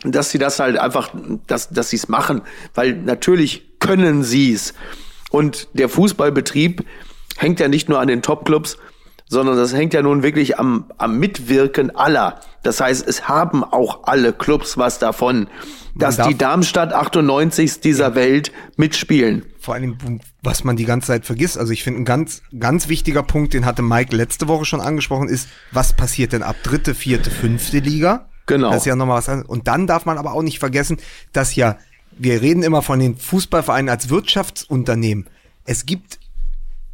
Dass sie das halt einfach, dass, dass sie es machen, weil natürlich können sie es. Und der Fußballbetrieb hängt ja nicht nur an den Topclubs, sondern das hängt ja nun wirklich am, am Mitwirken aller. Das heißt, es haben auch alle Clubs was davon, dass die Darmstadt 98 dieser Welt mitspielen. Vor allem, was man die ganze Zeit vergisst. Also ich finde, ein ganz, ganz wichtiger Punkt, den hatte Mike letzte Woche schon angesprochen, ist, was passiert denn ab dritte, vierte, fünfte Liga? Genau. Das ist ja nochmal was anderes. Und dann darf man aber auch nicht vergessen, dass ja, wir reden immer von den Fußballvereinen als Wirtschaftsunternehmen. Es gibt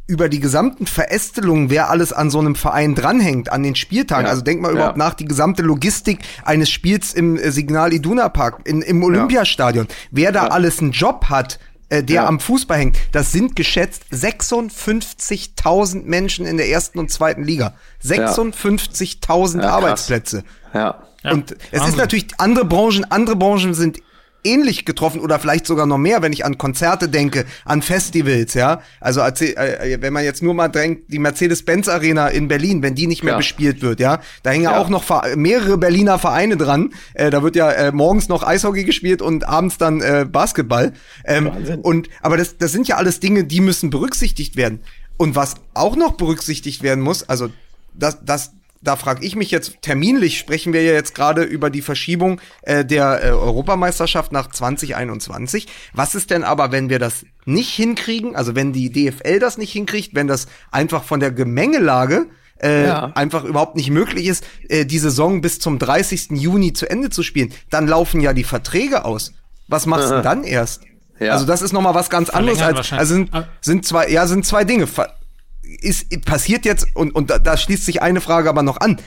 über die gesamten Verästelungen, wer alles an so einem Verein dranhängt, an den Spieltagen. Ja. Also denk mal Ja. überhaupt nach, die gesamte Logistik eines Spiels im äh, Signal Iduna Park, in, im Olympiastadion. Wer da Ja. alles einen Job hat, äh, der Ja. am Fußball hängt, das sind geschätzt 56.000 Menschen in der ersten und zweiten Liga. 56.000 Ja, krass. Arbeitsplätze. Ja. Ja, und es Wahnsinn. ist natürlich, andere Branchen, andere Branchen sind ähnlich getroffen oder vielleicht sogar noch mehr, wenn ich an Konzerte denke, an Festivals, ja. Also erzähl- äh, wenn man jetzt nur mal drängt, die Mercedes-Benz Arena in Berlin, wenn die nicht mehr Ja. bespielt wird, ja, da hängen ja auch noch mehrere Berliner Vereine dran. Äh, da wird ja äh, morgens noch Eishockey gespielt und abends dann äh, Basketball. Ähm, Wahnsinn. und aber das, das sind ja alles Dinge, die müssen berücksichtigt werden. Und was auch noch berücksichtigt werden muss, also das, das, da frage ich mich jetzt, terminlich sprechen wir ja jetzt gerade über die Verschiebung äh, der äh, Europameisterschaft nach 2021. Was ist denn aber, wenn wir das nicht hinkriegen, also wenn die DFL das nicht hinkriegt, wenn das einfach von der Gemengelage äh, Ja. einfach überhaupt nicht möglich ist, äh, die Saison bis zum 30. Juni zu Ende zu spielen, dann laufen ja die Verträge aus. Was machst du dann erst? Ja. Also das ist noch mal was ganz anderes als also sind, Ah. sind zwei ja sind zwei Dinge. Ver- Ist passiert jetzt und und da, da schließt sich eine Frage aber noch an.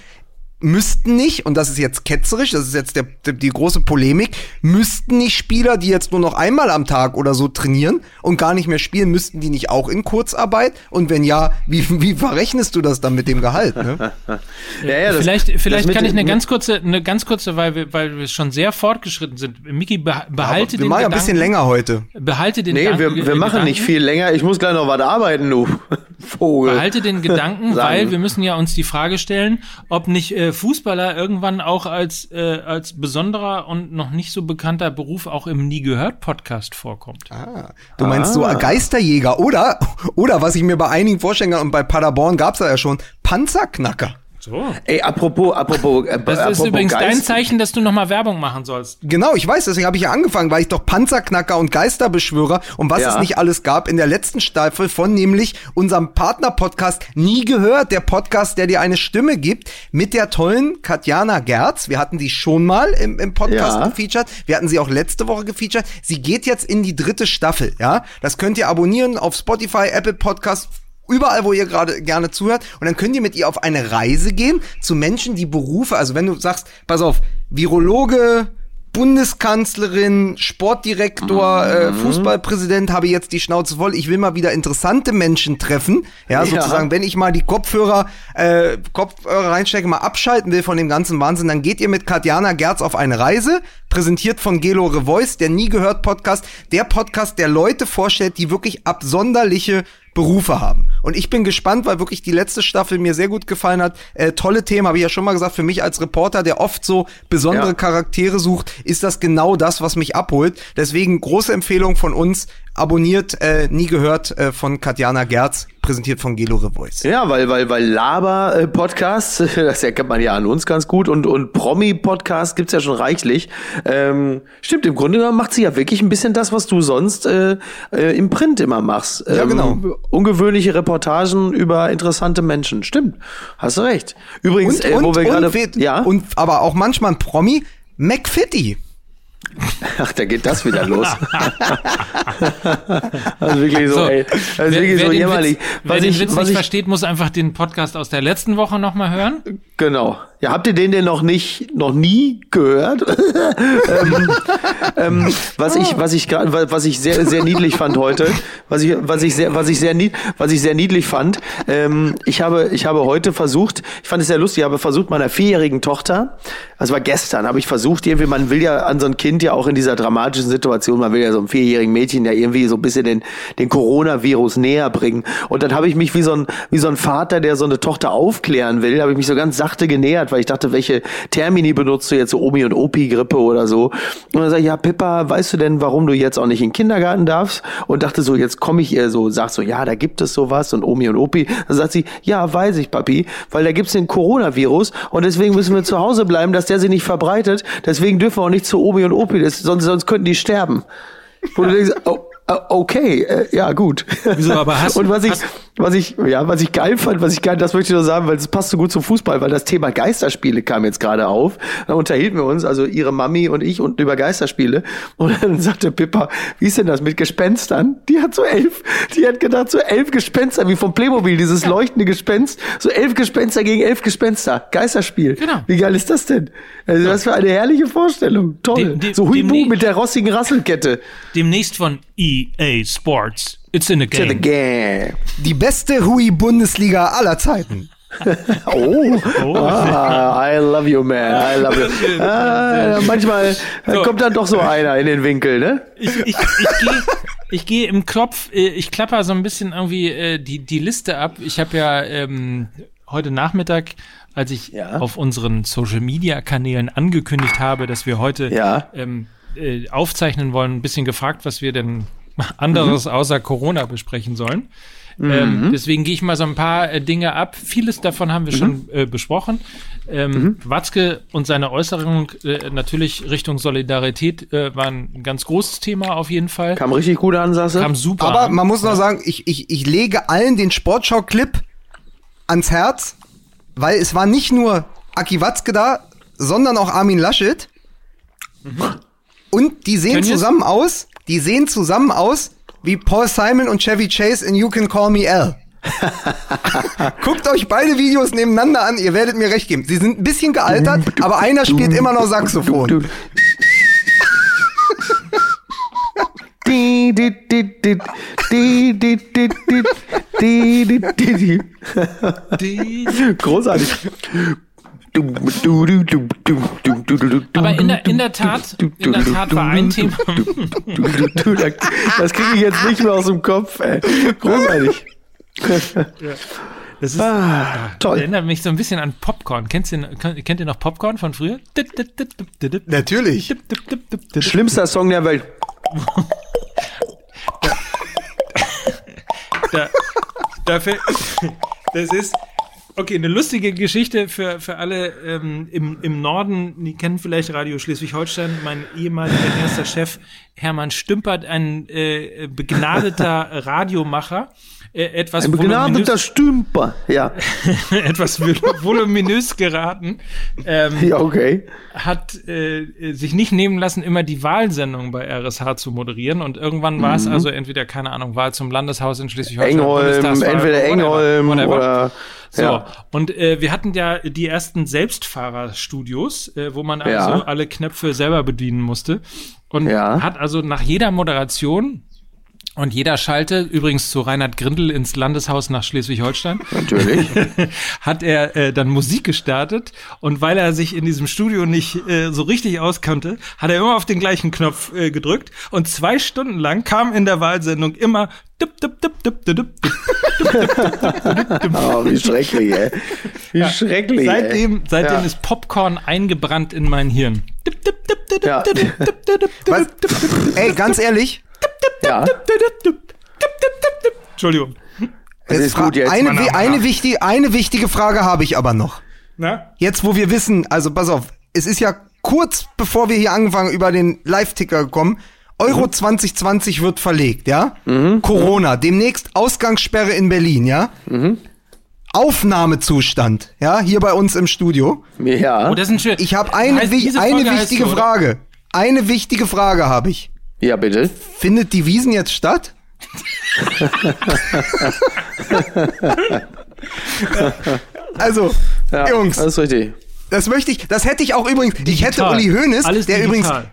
Müssten nicht, und das ist jetzt ketzerisch, das ist jetzt der, der, die große Polemik, müssten nicht Spieler, die jetzt nur noch einmal am Tag oder so trainieren und gar nicht mehr spielen, müssten die nicht auch in Kurzarbeit? Und wenn ja, wie, wie verrechnest du das dann mit dem Gehalt? Ne? *laughs* ja, ja, das, vielleicht vielleicht das kann ich eine ganz kurze, eine ganz kurze, weil wir, weil wir schon sehr fortgeschritten sind. Miki, behalte ja, den Wir machen ja ein bisschen länger heute. Behalte den nee, Gedanken. wir, wir machen Gedanken, nicht viel länger. Ich muss gleich noch was arbeiten, du *laughs* Vogel. Behalte den Gedanken, weil wir müssen ja uns die Frage stellen, ob nicht äh, Fußballer irgendwann auch als, äh, als besonderer und noch nicht so bekannter Beruf auch im Nie gehört Podcast vorkommt. Ah, du meinst ah. so Geisterjäger oder, oder was ich mir bei einigen vorstellen kann, und bei Paderborn gab's ja schon, Panzerknacker. So. Ey, apropos, apropos. Äh, das apropos ist übrigens Geist. dein Zeichen, dass du nochmal Werbung machen sollst. Genau, ich weiß, deswegen habe ich ja angefangen, weil ich doch Panzerknacker und Geisterbeschwörer und was ja. es nicht alles gab in der letzten Staffel von nämlich unserem Partner-Podcast Nie gehört, der Podcast, der dir eine Stimme gibt, mit der tollen Katjana Gerz. Wir hatten sie schon mal im, im Podcast ja. gefeatured. Wir hatten sie auch letzte Woche gefeatured. Sie geht jetzt in die dritte Staffel, ja. Das könnt ihr abonnieren auf Spotify, Apple Podcast, überall, wo ihr gerade gerne zuhört. Und dann könnt ihr mit ihr auf eine Reise gehen zu Menschen, die Berufe, also wenn du sagst, pass auf, Virologe, Bundeskanzlerin, Sportdirektor, mhm. äh, Fußballpräsident habe jetzt die Schnauze voll. Ich will mal wieder interessante Menschen treffen. Ja, ja. sozusagen, wenn ich mal die Kopfhörer, äh, Kopfhörer reinstecke, mal abschalten will von dem ganzen Wahnsinn, dann geht ihr mit Katjana Gerz auf eine Reise, präsentiert von Gelo Revoice, der nie gehört Podcast, der Podcast, der Leute vorstellt, die wirklich absonderliche Berufe haben. Und ich bin gespannt, weil wirklich die letzte Staffel mir sehr gut gefallen hat. Äh, tolle Themen, habe ich ja schon mal gesagt, für mich als Reporter, der oft so besondere ja. Charaktere sucht, ist das genau das, was mich abholt. Deswegen große Empfehlung von uns, abonniert, äh, nie gehört äh, von Katjana Gerz, präsentiert von Gelo Revoice. Ja, weil, weil, weil Laber-Podcast, *laughs* das erkennt man ja an uns ganz gut, und, und Promi-Podcast gibt's ja schon reichlich. Ähm, stimmt, im Grunde genommen macht sie ja wirklich ein bisschen das, was du sonst äh, äh, im Print immer machst. Ähm, ja, genau. Ungewöhnliche Reportagen über interessante Menschen. Stimmt, hast du recht. Übrigens, und, äh, wo und, wir gerade... Ja? Und aber auch manchmal ein Promi, McFitty. Ach, da geht das wieder los. *laughs* also wirklich so, so ey. Das ist wer, wirklich wer so jämmerlich. wer den Witz nicht ich, versteht, muss einfach den Podcast aus der letzten Woche nochmal hören. Genau. Ja, habt ihr den denn noch nicht, noch nie gehört? *laughs* ähm, ähm, was ich, was ich gerade, was ich sehr, sehr niedlich fand heute, was ich, was ich sehr, was ich sehr, was ich sehr niedlich fand. Ähm, ich habe, ich habe heute versucht, ich fand es sehr lustig, ich habe versucht meiner vierjährigen Tochter, das war gestern, habe ich versucht irgendwie, man will ja an so ein Kind ja auch in dieser dramatischen Situation, man will ja so einem vierjährigen Mädchen ja irgendwie so ein bisschen den, den Coronavirus näher bringen. Und dann habe ich mich wie so ein, wie so ein Vater, der so eine Tochter aufklären will, habe ich mich so ganz sachte genähert weil ich dachte, welche Termini benutzt du jetzt, so Omi und Opi-Grippe oder so. Und dann sag ich, ja, Pippa, weißt du denn, warum du jetzt auch nicht in den Kindergarten darfst? Und dachte so, jetzt komme ich ihr so, sag so, ja, da gibt es sowas und Omi und Opi. Dann sagt sie, ja, weiß ich, Papi, weil da gibt's den Coronavirus und deswegen müssen wir zu Hause bleiben, dass der sich nicht verbreitet. Deswegen dürfen wir auch nicht zu Omi und Opi, das, sonst, sonst könnten die sterben. Wo du denkst, oh, okay, äh, ja, gut. Wieso, aber hast, und was ich, was ich, ja, was ich geil fand, was ich geil, das möchte ich nur sagen, weil es passt so gut zum Fußball, weil das Thema Geisterspiele kam jetzt gerade auf. Da unterhielten wir uns, also ihre Mami und ich, und über Geisterspiele. Und dann sagte Pippa, wie ist denn das mit Gespenstern? Die hat so elf, die hat gedacht, so elf Gespenster, wie vom Playmobil, dieses ja. leuchtende Gespenst, so elf Gespenster gegen elf Gespenster. Geisterspiel. Genau. Wie geil ist das denn? Also, ja. was für eine herrliche Vorstellung. Toll. Dem, dem, so Huibu mit der rossigen Rasselkette. Demnächst von EA Sports. It's in the game. To the game. Die beste Hui-Bundesliga aller Zeiten. *laughs* oh, oh. Ah, I love you, man. I love you. Ah, manchmal so. kommt dann doch so einer in den Winkel, ne? Ich, ich, ich gehe ich geh im Kopf, äh, ich klapper so ein bisschen irgendwie äh, die, die Liste ab. Ich habe ja ähm, heute Nachmittag, als ich ja. auf unseren Social Media Kanälen angekündigt habe, dass wir heute ja. ähm, äh, aufzeichnen wollen, ein bisschen gefragt, was wir denn *laughs* anderes mhm. außer Corona besprechen sollen. Mhm. Ähm, deswegen gehe ich mal so ein paar äh, Dinge ab. Vieles davon haben wir mhm. schon äh, besprochen. Ähm, mhm. Watzke und seine Äußerung äh, natürlich Richtung Solidarität äh, war ein ganz großes Thema auf jeden Fall. Kam richtig gute Ansätze. Kam super. Aber man muss noch sagen, ich, ich, ich lege allen den Sportschau-Clip ans Herz, weil es war nicht nur Aki Watzke da, sondern auch Armin Laschet. Mhm. Und die sehen Können zusammen aus, die sehen zusammen aus wie Paul Simon und Chevy Chase in You Can Call Me Al. Guckt euch beide Videos nebeneinander an, ihr werdet mir recht geben. Sie sind ein bisschen gealtert, aber einer spielt immer noch Saxophon. Großartig. Aber in der, in der Tat, in der Tat war ein Thema. Das kriege ich jetzt nicht mehr aus dem Kopf, ey. Großartig. Das ist, Ah, toll. erinnert mich so ein bisschen an Popcorn. Kennt ihr, kennt ihr noch Popcorn von früher? Natürlich. Schlimmster Song der Welt. da, dafür, das ist okay, eine lustige Geschichte für, für alle ähm, im, im Norden, die kennen vielleicht Radio Schleswig-Holstein, mein ehemaliger erster Chef Hermann Stümpert, ein äh, begnadeter *laughs* Radiomacher, äh, etwas Ein begnadeter Stümper. Ja. *laughs* etwas vol- voluminös geraten, ähm, Ja, okay. hat äh, sich nicht nehmen lassen, immer die Wahlsendung bei RSH zu moderieren. Und irgendwann war es also entweder, keine Ahnung, Wahl zum Landeshaus in Schleswig-Holstein. Engholm, entweder whatever, Engholm whatever. oder. So, Ja. und äh, wir hatten ja die ersten Selbstfahrerstudios, äh, wo man also Ja. alle Knöpfe selber bedienen musste. Und Ja. hat also nach jeder Moderation und jeder Schalte, übrigens zu Reinhard Grindel ins Landeshaus nach Schleswig-Holstein, Natürlich. hat er äh, dann Musik gestartet und weil er sich in diesem Studio nicht äh, so richtig auskannte, hat er immer auf den gleichen Knopf äh, gedrückt und zwei Stunden lang kam in der Wahlsendung immer. Oh, wie schrecklich, ey. Wie schrecklich. Seitdem, seitdem Ja. ist Popcorn eingebrannt in mein Hirn. Ja. *laughs* Ey, ganz ehrlich, Ja. Entschuldigung. Es ist gut jetzt. eine, eine, Mann. wichtige, eine wichtige Frage habe ich aber noch. Na? Jetzt, wo wir wissen, also pass auf, es ist ja kurz bevor wir hier angefangen über den Live-Ticker gekommen. Euro 2020 wird verlegt, ja? Corona, demnächst Ausgangssperre in Berlin, ja? Aufnahmezustand, ja, hier bei uns im Studio. Ja. Oh, das ist ein schön. Ich habe eine, Heißt, wi eine wichtige so, oder? Frage. Eine wichtige Frage habe ich. Ja, bitte. Findet die Wiesen jetzt statt? *laughs* also, Ja, Jungs, Das ist richtig. das möchte ich, das hätte ich auch übrigens, ich hätte Digital. Uli Hoeneß, Alles der übrigens, digital.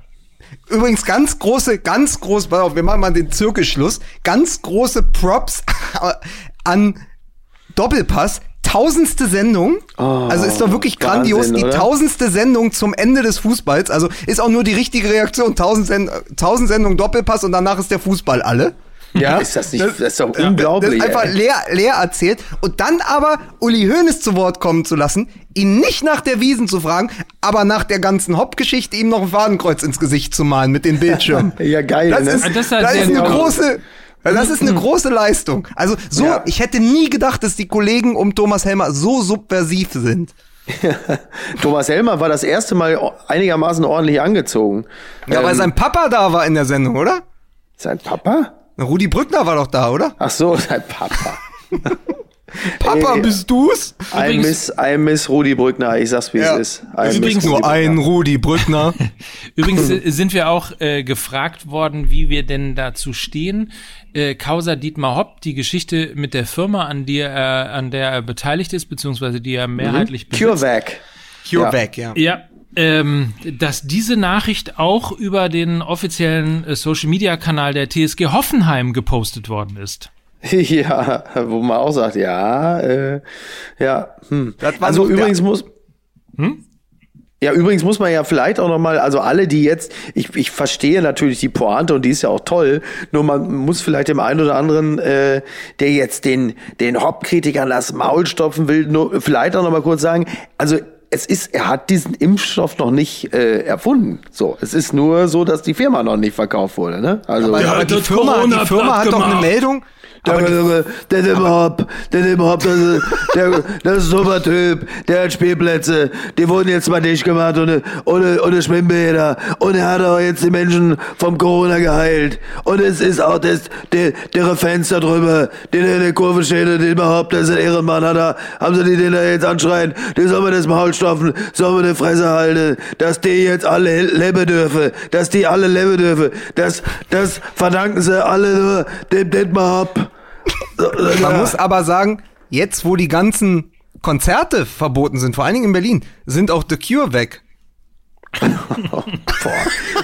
übrigens ganz große, ganz groß, pass auf, wir machen mal den Zirkelschluss, ganz große Props *laughs* an Doppelpass, tausendste Sendung, also ist doch wirklich grandios, Wahnsinn, die oder? tausendste Sendung zum Ende des Fußballs, also ist auch nur die richtige Reaktion, tausend, Send tausend Sendungen Doppelpass und danach ist der Fußball alle. Ja. Ist das nicht, das, ist doch unglaublich. Das ist einfach leer, leer erzählt. Und dann aber Uli Hoeneß zu Wort kommen zu lassen, ihn nicht nach der Wiesen zu fragen, aber nach der ganzen Hopp-Geschichte ihm noch ein Fadenkreuz ins Gesicht zu malen mit den Bildschirmen. *laughs* Ja, geil, Das ne? ist, Das das ist halt ist sehr eine große, das ist eine große Leistung. Also so, Ja. ich hätte nie gedacht, dass die Kollegen um Thomas Helmer so subversiv sind. *laughs* Thomas Helmer war das erste Mal einigermaßen ordentlich angezogen. Ja, weil Ähm, sein Papa da war in der Sendung, oder? sein Papa? Rudi Brückner war doch da, oder? Ach so, sein Papa. *laughs* Papa, Ey. bist du's? I miss, I miss Rudi Brückner. Ich sag's, wie Ja. es ist. I Übrigens Nur ein. Rudi Brückner. *laughs* Übrigens äh, sind wir auch äh, gefragt worden, wie wir denn dazu stehen. Äh, Causa Dietmar Hopp, die Geschichte mit der Firma, an, die er, an der er beteiligt ist, beziehungsweise die er mehrheitlich besitzt. CureVac. CureVac, ja. Ja, ähm, dass diese Nachricht auch über den offiziellen äh, Social-Media-Kanal der TSG Hoffenheim gepostet worden ist. *laughs* Ja, wo man auch sagt, ja, äh, ja. Hm. Das war Also so- übrigens ja. muss. Ja, übrigens muss man ja vielleicht auch noch mal, also alle, die jetzt, ich, ich verstehe natürlich die Pointe und die ist ja auch toll, nur man muss vielleicht dem einen oder anderen, äh, der jetzt den, den Hop-Kritikern das Maul stopfen will, nur vielleicht auch noch mal kurz sagen, also es ist, er hat diesen Impfstoff noch nicht äh, erfunden. So, es ist nur so, dass die Firma noch nicht verkauft wurde, ne? Also Aber, aber die Firma, die Firma hat platt doch eine gemacht. Meldung. Der, der, der Dimmerhopp, der Dimmerhopp, das ist, der, das ist ein super Typ, der hat Spielplätze, die wurden jetzt mal nicht gemacht. Ohne, ohne, ohne Schwimmbäder. Und er hat auch jetzt die Menschen vom Corona geheilt. Und es ist auch das, der, der Fenster drüber, den in der Kurve steht, der Dimmerhopp, das ist ein Ehrenmann, hat er, haben sie die den da jetzt anschreien, die sollen wir das Maul stopfen, sollen wir die Fresse halten, dass die jetzt alle leben dürfen, dass die alle leben dürfen, das, das verdanken sie alle nur. Dem Dietmar Hopp. *laughs* Man muss aber sagen, jetzt wo die ganzen Konzerte verboten sind, vor allen Dingen in Berlin, sind auch The Cure weg. *laughs*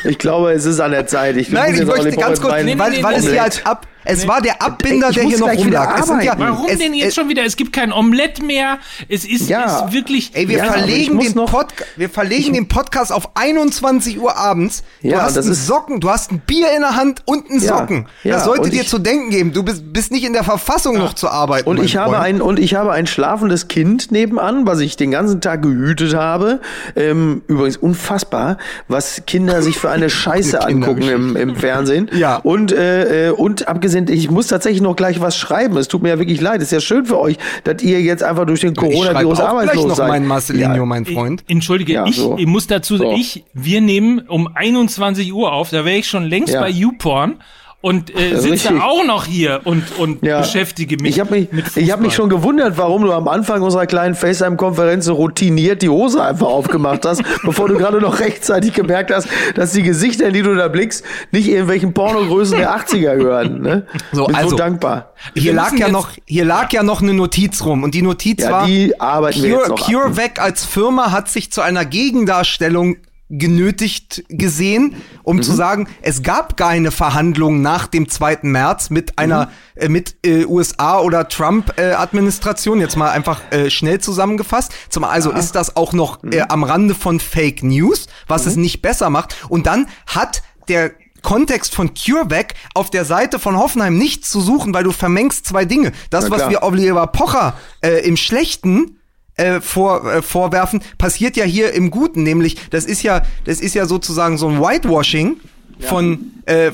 Ich glaube, es ist an der Zeit. Ich Nein, ich möchte ganz kurz, weil, weil es hier als ab, es war der Abbinder, Ich der hier noch rumlag. Es sind ja. Warum es, denn jetzt es, schon wieder? Es gibt kein Omelett mehr. Es ist, Ja. ist wirklich. Ey, wir Ja, ich verlegen, den, noch- Podca wir verlegen den Podcast auf 21 Uhr abends. Du Ja, hast das einen ist- Socken, du hast ein Bier in der Hand und einen Socken. ja, das sollte dir ich- zu denken geben. Du bist, bist nicht in der Verfassung, noch zu arbeiten. Und ich habe ein und ich habe ein schlafendes Kind nebenan, was ich den ganzen Tag gehütet habe. Ähm, übrigens unfassbar, was Kinder sich für eine *laughs* Scheiße Eine angucken im, im Fernsehen. Ja. Und äh, äh, und abgesehen, ich muss tatsächlich noch gleich was schreiben. Es tut mir ja wirklich leid. Es ist ja schön für euch, dass ihr jetzt einfach durch den Coronavirus arbeitslos noch seid. meinen Marcelinho, Ja. mein Freund. Entschuldige, Ja, ich, so. ich muss dazu So. ich, wir nehmen um 21 Uhr auf, da wäre ich schon längst Ja. bei YouPorn und äh, sitze richtig. auch noch hier und, und Ja. beschäftige mich Ich habe mich, mit ich habe mich schon gewundert, warum du am Anfang unserer kleinen FaceTime-Konferenz so routiniert die Hose einfach aufgemacht hast, *laughs* bevor du gerade noch rechtzeitig gemerkt hast, dass die Gesichter, in die du da blickst, nicht irgendwelchen Pornogrößen der 80er gehören. Ne? So, Bin also- so dankbar. Hier lag ja noch, hier lag ja noch eine Notiz rum und die Notiz Ja, war, die arbeiten wir jetzt Cure, noch ab. CureVac als Firma hat sich zu einer Gegendarstellung genötigt gesehen, um Mhm. zu sagen, es gab keine Verhandlungen nach dem 2. März mit einer Mhm. äh, mit äh, USA oder Trump äh, Administration jetzt mal einfach äh, schnell zusammengefasst. Zum also ist das auch noch Mhm. äh, am Rande von Fake News, was es nicht besser macht und dann hat der Kontext von CureVac auf der Seite von Hoffenheim nichts zu suchen, weil du vermengst zwei Dinge. Das, was wir Oliver Pocher äh, im Schlechten äh, vor, äh, vorwerfen, passiert ja hier im Guten, nämlich das ist ja, das ist ja sozusagen so ein Whitewashing von, äh,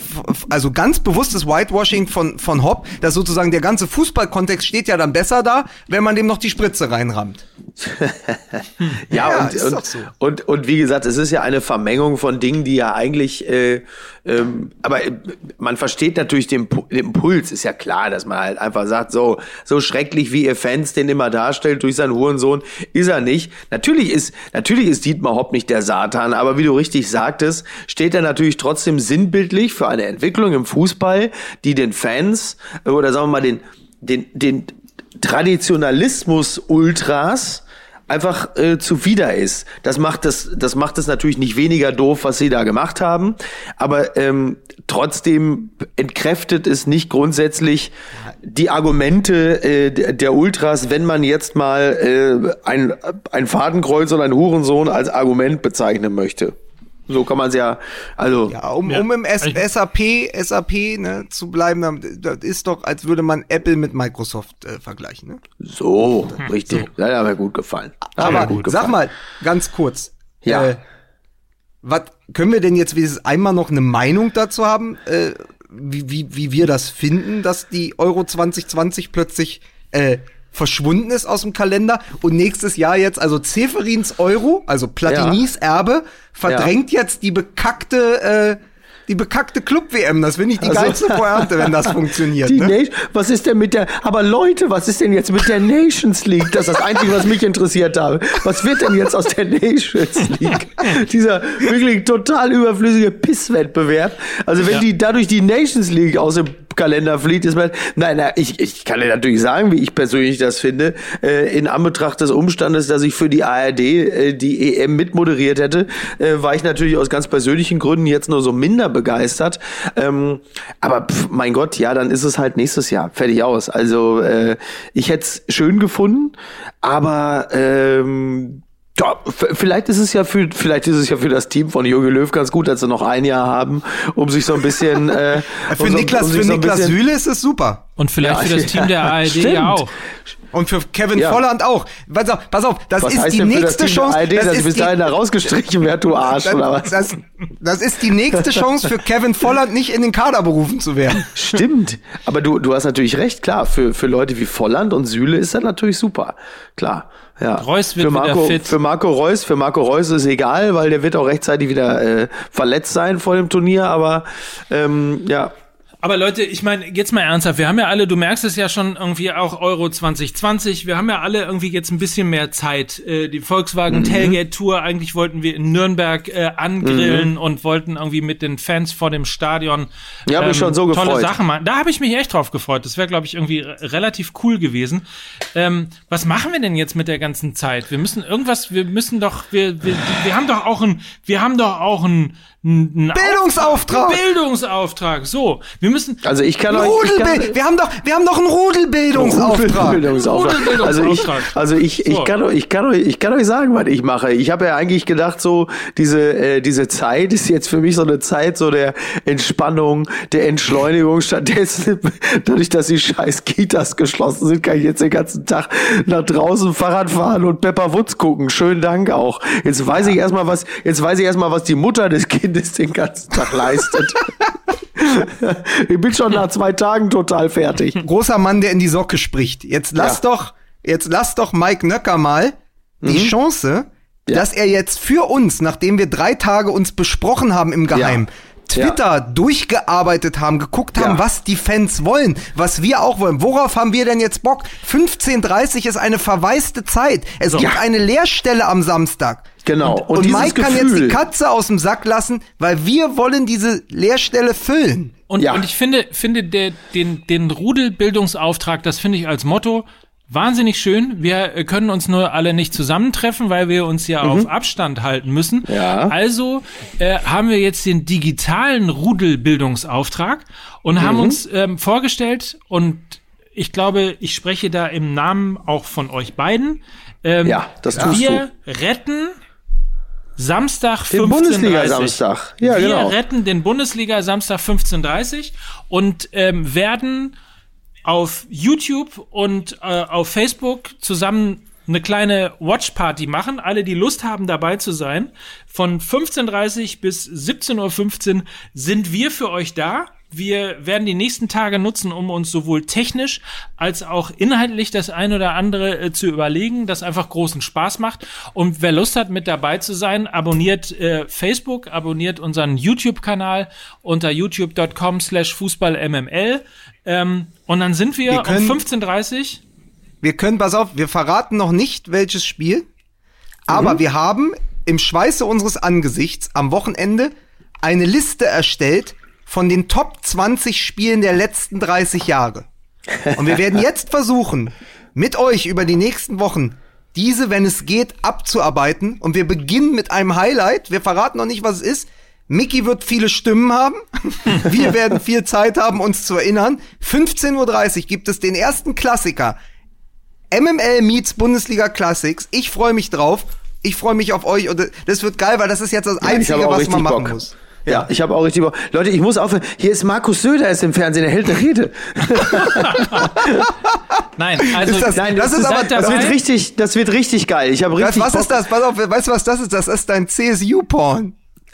also ganz bewusstes Whitewashing von, von Hopp, dass sozusagen der ganze Fußballkontext steht ja dann besser da, wenn man dem noch die Spritze reinrammt. *laughs* Ja, Ja, und, und, so. und, und wie gesagt, es ist ja eine Vermengung von Dingen, die ja eigentlich, äh, ähm, aber äh, man versteht natürlich den, den Impuls, ist ja klar, dass man halt einfach sagt, so, so schrecklich wie ihr Fans den immer darstellt durch seinen Hurensohn, ist er nicht. Natürlich ist, natürlich ist Dietmar Hopp nicht der Satan, aber wie du richtig sagtest, steht er natürlich trotzdem sinnbildlich für eine Entwicklung im Fußball, die den Fans, äh, oder sagen wir mal, den, den, den Traditionalismus-Ultras, einfach äh, zuwider ist. Das macht das, das macht es natürlich nicht weniger doof, was sie da gemacht haben, aber ähm, trotzdem entkräftet es nicht grundsätzlich die Argumente äh, der, Ultras, wenn man jetzt mal äh, ein, ein Fadenkreuz oder ein Hurensohn als Argument bezeichnen möchte. So kann man es ja, also Ja, um, Ja. um im S SAP, SAP ne, zu bleiben, das ist doch, als würde man Apple mit Microsoft äh, vergleichen. Ne? so, richtig. Ja, hat mir gut gefallen. Mir Aber gut sag gefallen. mal, ganz kurz. Ja. Äh, was können wir denn jetzt wenigstens einmal noch eine Meinung dazu haben, äh, wie, wie, wie wir das finden, dass die Euro 2020 plötzlich äh, verschwunden ist aus dem Kalender und nächstes Jahr jetzt, also Zeferins Euro, also Platinis Erbe, verdrängt jetzt die bekackte, äh, die bekackte Club-WM. Das finde ich die Also- geilste *laughs* Pointe, wenn das funktioniert. Die Ne? Was ist denn mit der, aber Leute, was ist denn jetzt mit der Nations League? Das ist das Einzige, was mich interessiert habe. Was wird denn jetzt aus der Nations League? Dieser wirklich total überflüssige Pisswettbewerb. Also wenn die dadurch die Nations League aus dem Kalender fliegt, ist man, nein, nein, ich, ich kann dir natürlich sagen, wie ich persönlich das finde, äh, in Anbetracht des Umstandes, dass ich für die ARD äh, die EM mitmoderiert hätte, äh, war ich natürlich aus ganz persönlichen Gründen jetzt nur so minder begeistert. Ähm, aber pf, mein Gott, ja, dann ist es halt nächstes Jahr fertig aus. Also äh, ich hätte es schön gefunden, aber ähm, ja, vielleicht ist es ja für vielleicht ist es ja für das Team von Jogi Löw ganz gut, dass sie noch ein Jahr haben, um sich so ein bisschen äh, Für um so- Niklas, *laughs* um für so Niklas Süle ist es super. Und vielleicht Ja, für das Team der *laughs* ARD stimmt. ja auch. Und für Kevin Ja. Volland auch. Pass auf, pass auf das Was ist die nächste das Chance. ARD, das, dass ist bis die, dahin da rausgestrichen wird, du Arsch, oder was? das, das ist die nächste Chance für Kevin Volland, nicht in den Kader berufen zu werden. Stimmt. Aber du, du hast natürlich recht, klar. Für, für Leute wie Volland und Süle ist das natürlich super. Klar. Ja. Reus wird für Marco, wieder fit. Für Marco Reus, für Marco Reus ist egal, weil der wird auch rechtzeitig wieder äh, verletzt sein vor dem Turnier, aber ähm, ja. Aber Leute, ich meine, jetzt mal ernsthaft, wir haben ja alle, du merkst es ja schon irgendwie auch Euro 2020, wir haben ja alle irgendwie jetzt ein bisschen mehr Zeit. Äh, die Volkswagen Tailgate Tour, eigentlich wollten wir in Nürnberg äh, angrillen und wollten irgendwie mit den Fans vor dem Stadion ähm, Ja, mich schon so tolle gefreut. Sachen machen. Da habe ich mich echt drauf gefreut. Das wäre, glaube ich, irgendwie re- relativ cool gewesen. Ähm, was machen wir denn jetzt mit der ganzen Zeit? Wir müssen irgendwas, wir müssen doch, wir, wir, wir haben doch auch ein, wir haben doch auch ein, ein Bildungsauftrag. Bildungsauftrag. So, wir müssen. Also ich kann euch. Rudelbild. Wir haben doch, wir haben doch einen Rudelbildungsauftrag. Bildungsauftrag. Also ich, also ich, ich, So. kann, euch- ich, kann euch, ich kann euch sagen, was ich mache. Ich habe ja eigentlich gedacht, so diese, äh, diese Zeit ist jetzt für mich so eine Zeit so der Entspannung, der Entschleunigung. Stattdessen, *laughs* dadurch, dass die scheiß Kitas geschlossen sind, kann ich jetzt den ganzen Tag nach draußen Fahrrad fahren und Pepper Woods gucken. Schönen Dank auch. Jetzt weiß ich erstmal, was, jetzt weiß ich erstmal, was die Mutter des Kindes den ganzen Tag leistet. *laughs* *laughs* ich bin schon nach zwei Tagen total fertig. Großer Mann, der in die Socke spricht. Jetzt lass Ja. doch, jetzt lass doch Mike Nöcker mal die Chance, dass er jetzt für uns, nachdem wir drei Tage uns besprochen haben im Geheim, Twitter durchgearbeitet haben, geguckt haben, Ja. was die Fans wollen, was wir auch wollen. Worauf haben wir denn jetzt Bock? 15.30 ist eine verwaiste Zeit. Es gibt eine Leerstelle am Samstag. Genau. Und, Und und Mike kann jetzt die Gefühl- Katze aus dem Sack lassen, weil wir wollen diese Leerstelle füllen. Und, Ja. und ich finde, finde der, den, den Rudelbildungsauftrag, das finde ich als Motto wahnsinnig schön. Wir können uns nur alle nicht zusammentreffen, weil wir uns ja auf Abstand halten müssen. Mhm. Ja. Also äh, haben wir jetzt den digitalen Rudelbildungsauftrag und Mhm. haben uns ähm, vorgestellt und ich glaube, ich spreche da im Namen auch von euch beiden. Ähm, Ja, das tust wir retten Samstag Den 15.30 Bundesliga-Samstag. Ja, wir genau. retten den Bundesliga Samstag 15.30 und ähm, werden auf YouTube und äh, auf Facebook zusammen eine kleine Watchparty machen. Alle, die Lust haben, dabei zu sein. Von 15.30 bis 17.15 Uhr sind wir für euch da. Wir werden die nächsten Tage nutzen, um uns sowohl technisch als auch inhaltlich das ein oder andere äh, zu überlegen, das einfach großen Spaß macht. Und wer Lust hat, mit dabei zu sein, abonniert äh, Facebook, abonniert unseren YouTube-Kanal unter youtube.com slash fußballmml. Ähm, und dann sind wir, Wir können- um 15.30 Wir können, pass auf, wir verraten noch nicht, welches Spiel, aber wir haben im Schweiße unseres Angesichts am Wochenende eine Liste erstellt von den Top 20 Spielen der letzten 30 Jahre. Und wir werden *laughs* jetzt versuchen, mit euch über die nächsten Wochen diese, wenn es geht, abzuarbeiten. Und wir beginnen mit einem Highlight. Wir verraten noch nicht, was es ist. Mickey wird viele Stimmen haben. *laughs* Wir werden viel Zeit haben, uns zu erinnern. 15.30 Uhr gibt es den ersten Klassiker. MML meets Bundesliga Classics. Ich freue mich drauf. Ich freue mich auf euch und das wird geil, weil das ist jetzt das Ja, Einzige, was man machen Bock. muss. Ja, ich habe auch richtig Bock. Leute, ich muss aufhören. Hier ist Markus Söder ist im Fernsehen, er hält eine Rede. *laughs* Nein, also Ist das- Nein, das ist aber- Das wird richtig, das wird richtig geil. Ich habe Was, richtig was Bock. ist das? Pass auf, weißt du, was das ist? Das ist dein CSU-Porn. *laughs*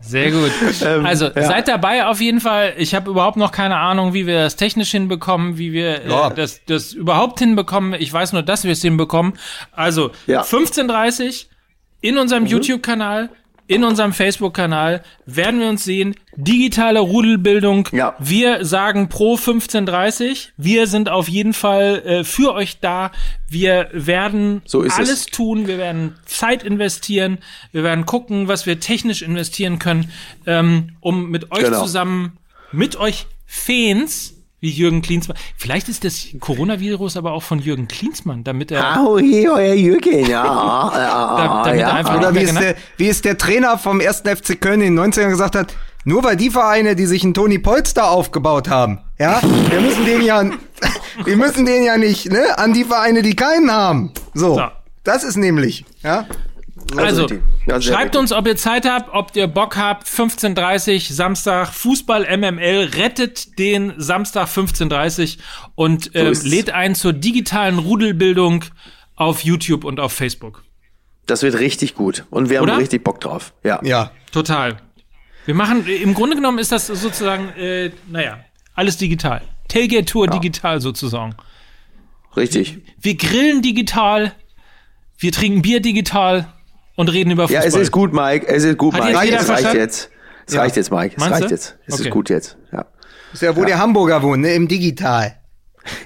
Sehr gut. Ähm, also seid dabei auf jeden Fall. Ich habe überhaupt noch keine Ahnung, wie wir das technisch hinbekommen, wie wir Ja. äh, das, das überhaupt hinbekommen. Ich weiß nur, dass wir es hinbekommen. Also Ja. 15.30 in unserem YouTube-Kanal, in unserem Facebook-Kanal werden wir uns sehen. Digitale Rudelbildung. Ja. Wir sagen pro 15.30. Wir sind auf jeden Fall äh, für euch da. Wir werden So ist es. alles tun. Wir werden Zeit investieren. Wir werden gucken, was wir technisch investieren können, ähm, um mit euch Genau. zusammen, mit euch Fans, wie Jürgen Klinsmann. Vielleicht ist das Coronavirus aber auch von Jürgen Klinsmann, damit er, Au, hier, euer Jürgen, ja. *laughs* ja, Da- damit er einfach- Oder wie Ja, es, der, wie es der Trainer vom 1. FC Köln in den 90ern gesagt hat, nur weil die Vereine, die sich einen Toni Polster aufgebaut haben, ja, wir müssen den ja, *laughs* wir müssen den ja nicht, ne, an die Vereine, die keinen haben. So. So. Das ist nämlich, ja. Also. Ja, sehr schreibt richtig. uns, ob ihr Zeit habt, ob ihr Bock habt. 15.30 Samstag, Fußball MML, rettet den Samstag 15.30 und ähm, ist's. lädt ein zur digitalen Rudelbildung auf YouTube und auf Facebook. Das wird richtig gut. Und wir haben Oder? richtig Bock drauf. Ja. Ja. Total. Wir machen, im Grunde genommen ist das sozusagen, äh, naja, alles digital. Tailgate Tour digital sozusagen. Richtig. Wir grillen digital, wir trinken Bier digital und reden über Ja, Fußball. es ist gut, Mike. Es ist gut, Hat Mike. jetzt jeder Es reicht verstanden? jetzt. Es Ja. reicht jetzt, Mike. Es Meinst reicht du? jetzt. Es Okay. ist gut jetzt. Ja. ist ja, wo der Hamburger wohnt, ne? Im Digital.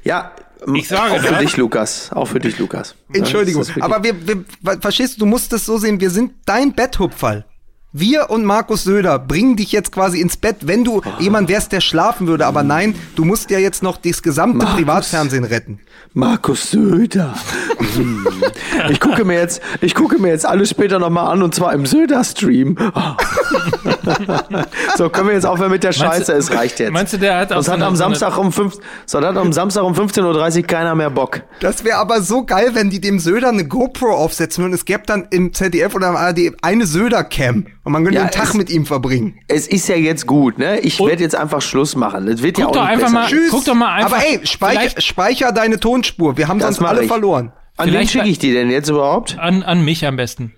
Ja. Ich sage auch für das. dich, Lukas. Auch für dich, Lukas. Entschuldigung. Ja, Aber wir, wir, verstehst du, du musst es so sehen, wir sind dein Betthupferl. Wir und Markus Söder bringen dich jetzt quasi ins Bett, wenn du jemand wärst, der schlafen würde. Aber nein, du musst ja jetzt noch das gesamte Markus. Privatfernsehen retten. Markus Söder. Hm. *laughs* ich gucke mir jetzt, ich gucke mir jetzt alles später nochmal an und zwar im Söder-Stream. *laughs* so, können wir jetzt aufhören mit der Scheiße, es reicht jetzt. Meinst du, der hat auch Sonst so hat eine- am so eine- Samstag um fünf, sonst hat am Samstag um 15.30 Uhr keiner mehr Bock. Das wäre aber so geil, wenn die dem Söder eine GoPro aufsetzen würden. Es gäbe dann im ZDF oder im ARD eine Söder-Cam und man könnte Ja, einen Tag es- mit ihm verbringen. Es ist ja jetzt gut, ne? Ich werde jetzt einfach Schluss machen. Das wird ja Guck auch doch nicht einfach besser. mal- Tschüss. Guck doch mal einfach- Aber ey, speicher, speicher deine Tonspur. Wir haben Das sonst alle ich. verloren. An wen schicke ich die denn jetzt überhaupt? An, an mich am besten.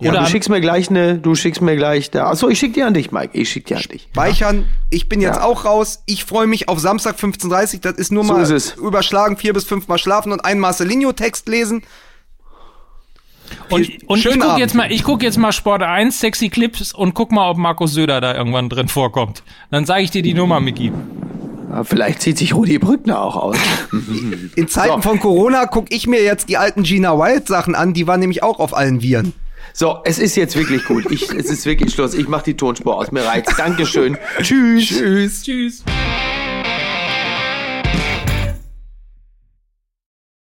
Ja, Oder du schickst mir gleich eine, du schickst mir gleich da. Achso, ich schick die an dich, Mike. Ich schick die an dich. Speichern. Ich bin jetzt Ja. auch raus. Ich freue mich auf Samstag 15.30 Das ist nur So mal ist überschlagen, vier bis fünf Mal schlafen und einen Marcelinho-Text lesen. und, und ich Schönen guck Abend. jetzt mal, ich guck jetzt mal Sport 1, sexy Clips und guck mal, ob Markus Söder da irgendwann drin vorkommt. Dann sage ich dir die Nummer, Miki. Ja, vielleicht zieht sich Rudi Brückner auch aus. In Zeiten So. von Corona gucke ich mir jetzt die alten Gina Wild Sachen an. Die waren nämlich auch auf allen Viren. So, es ist jetzt wirklich gut. Ich, es ist wirklich Schluss. Ich mach die Tonspur aus. Mir reicht's. Dankeschön. Tschüss. Tschüss. Tschüss.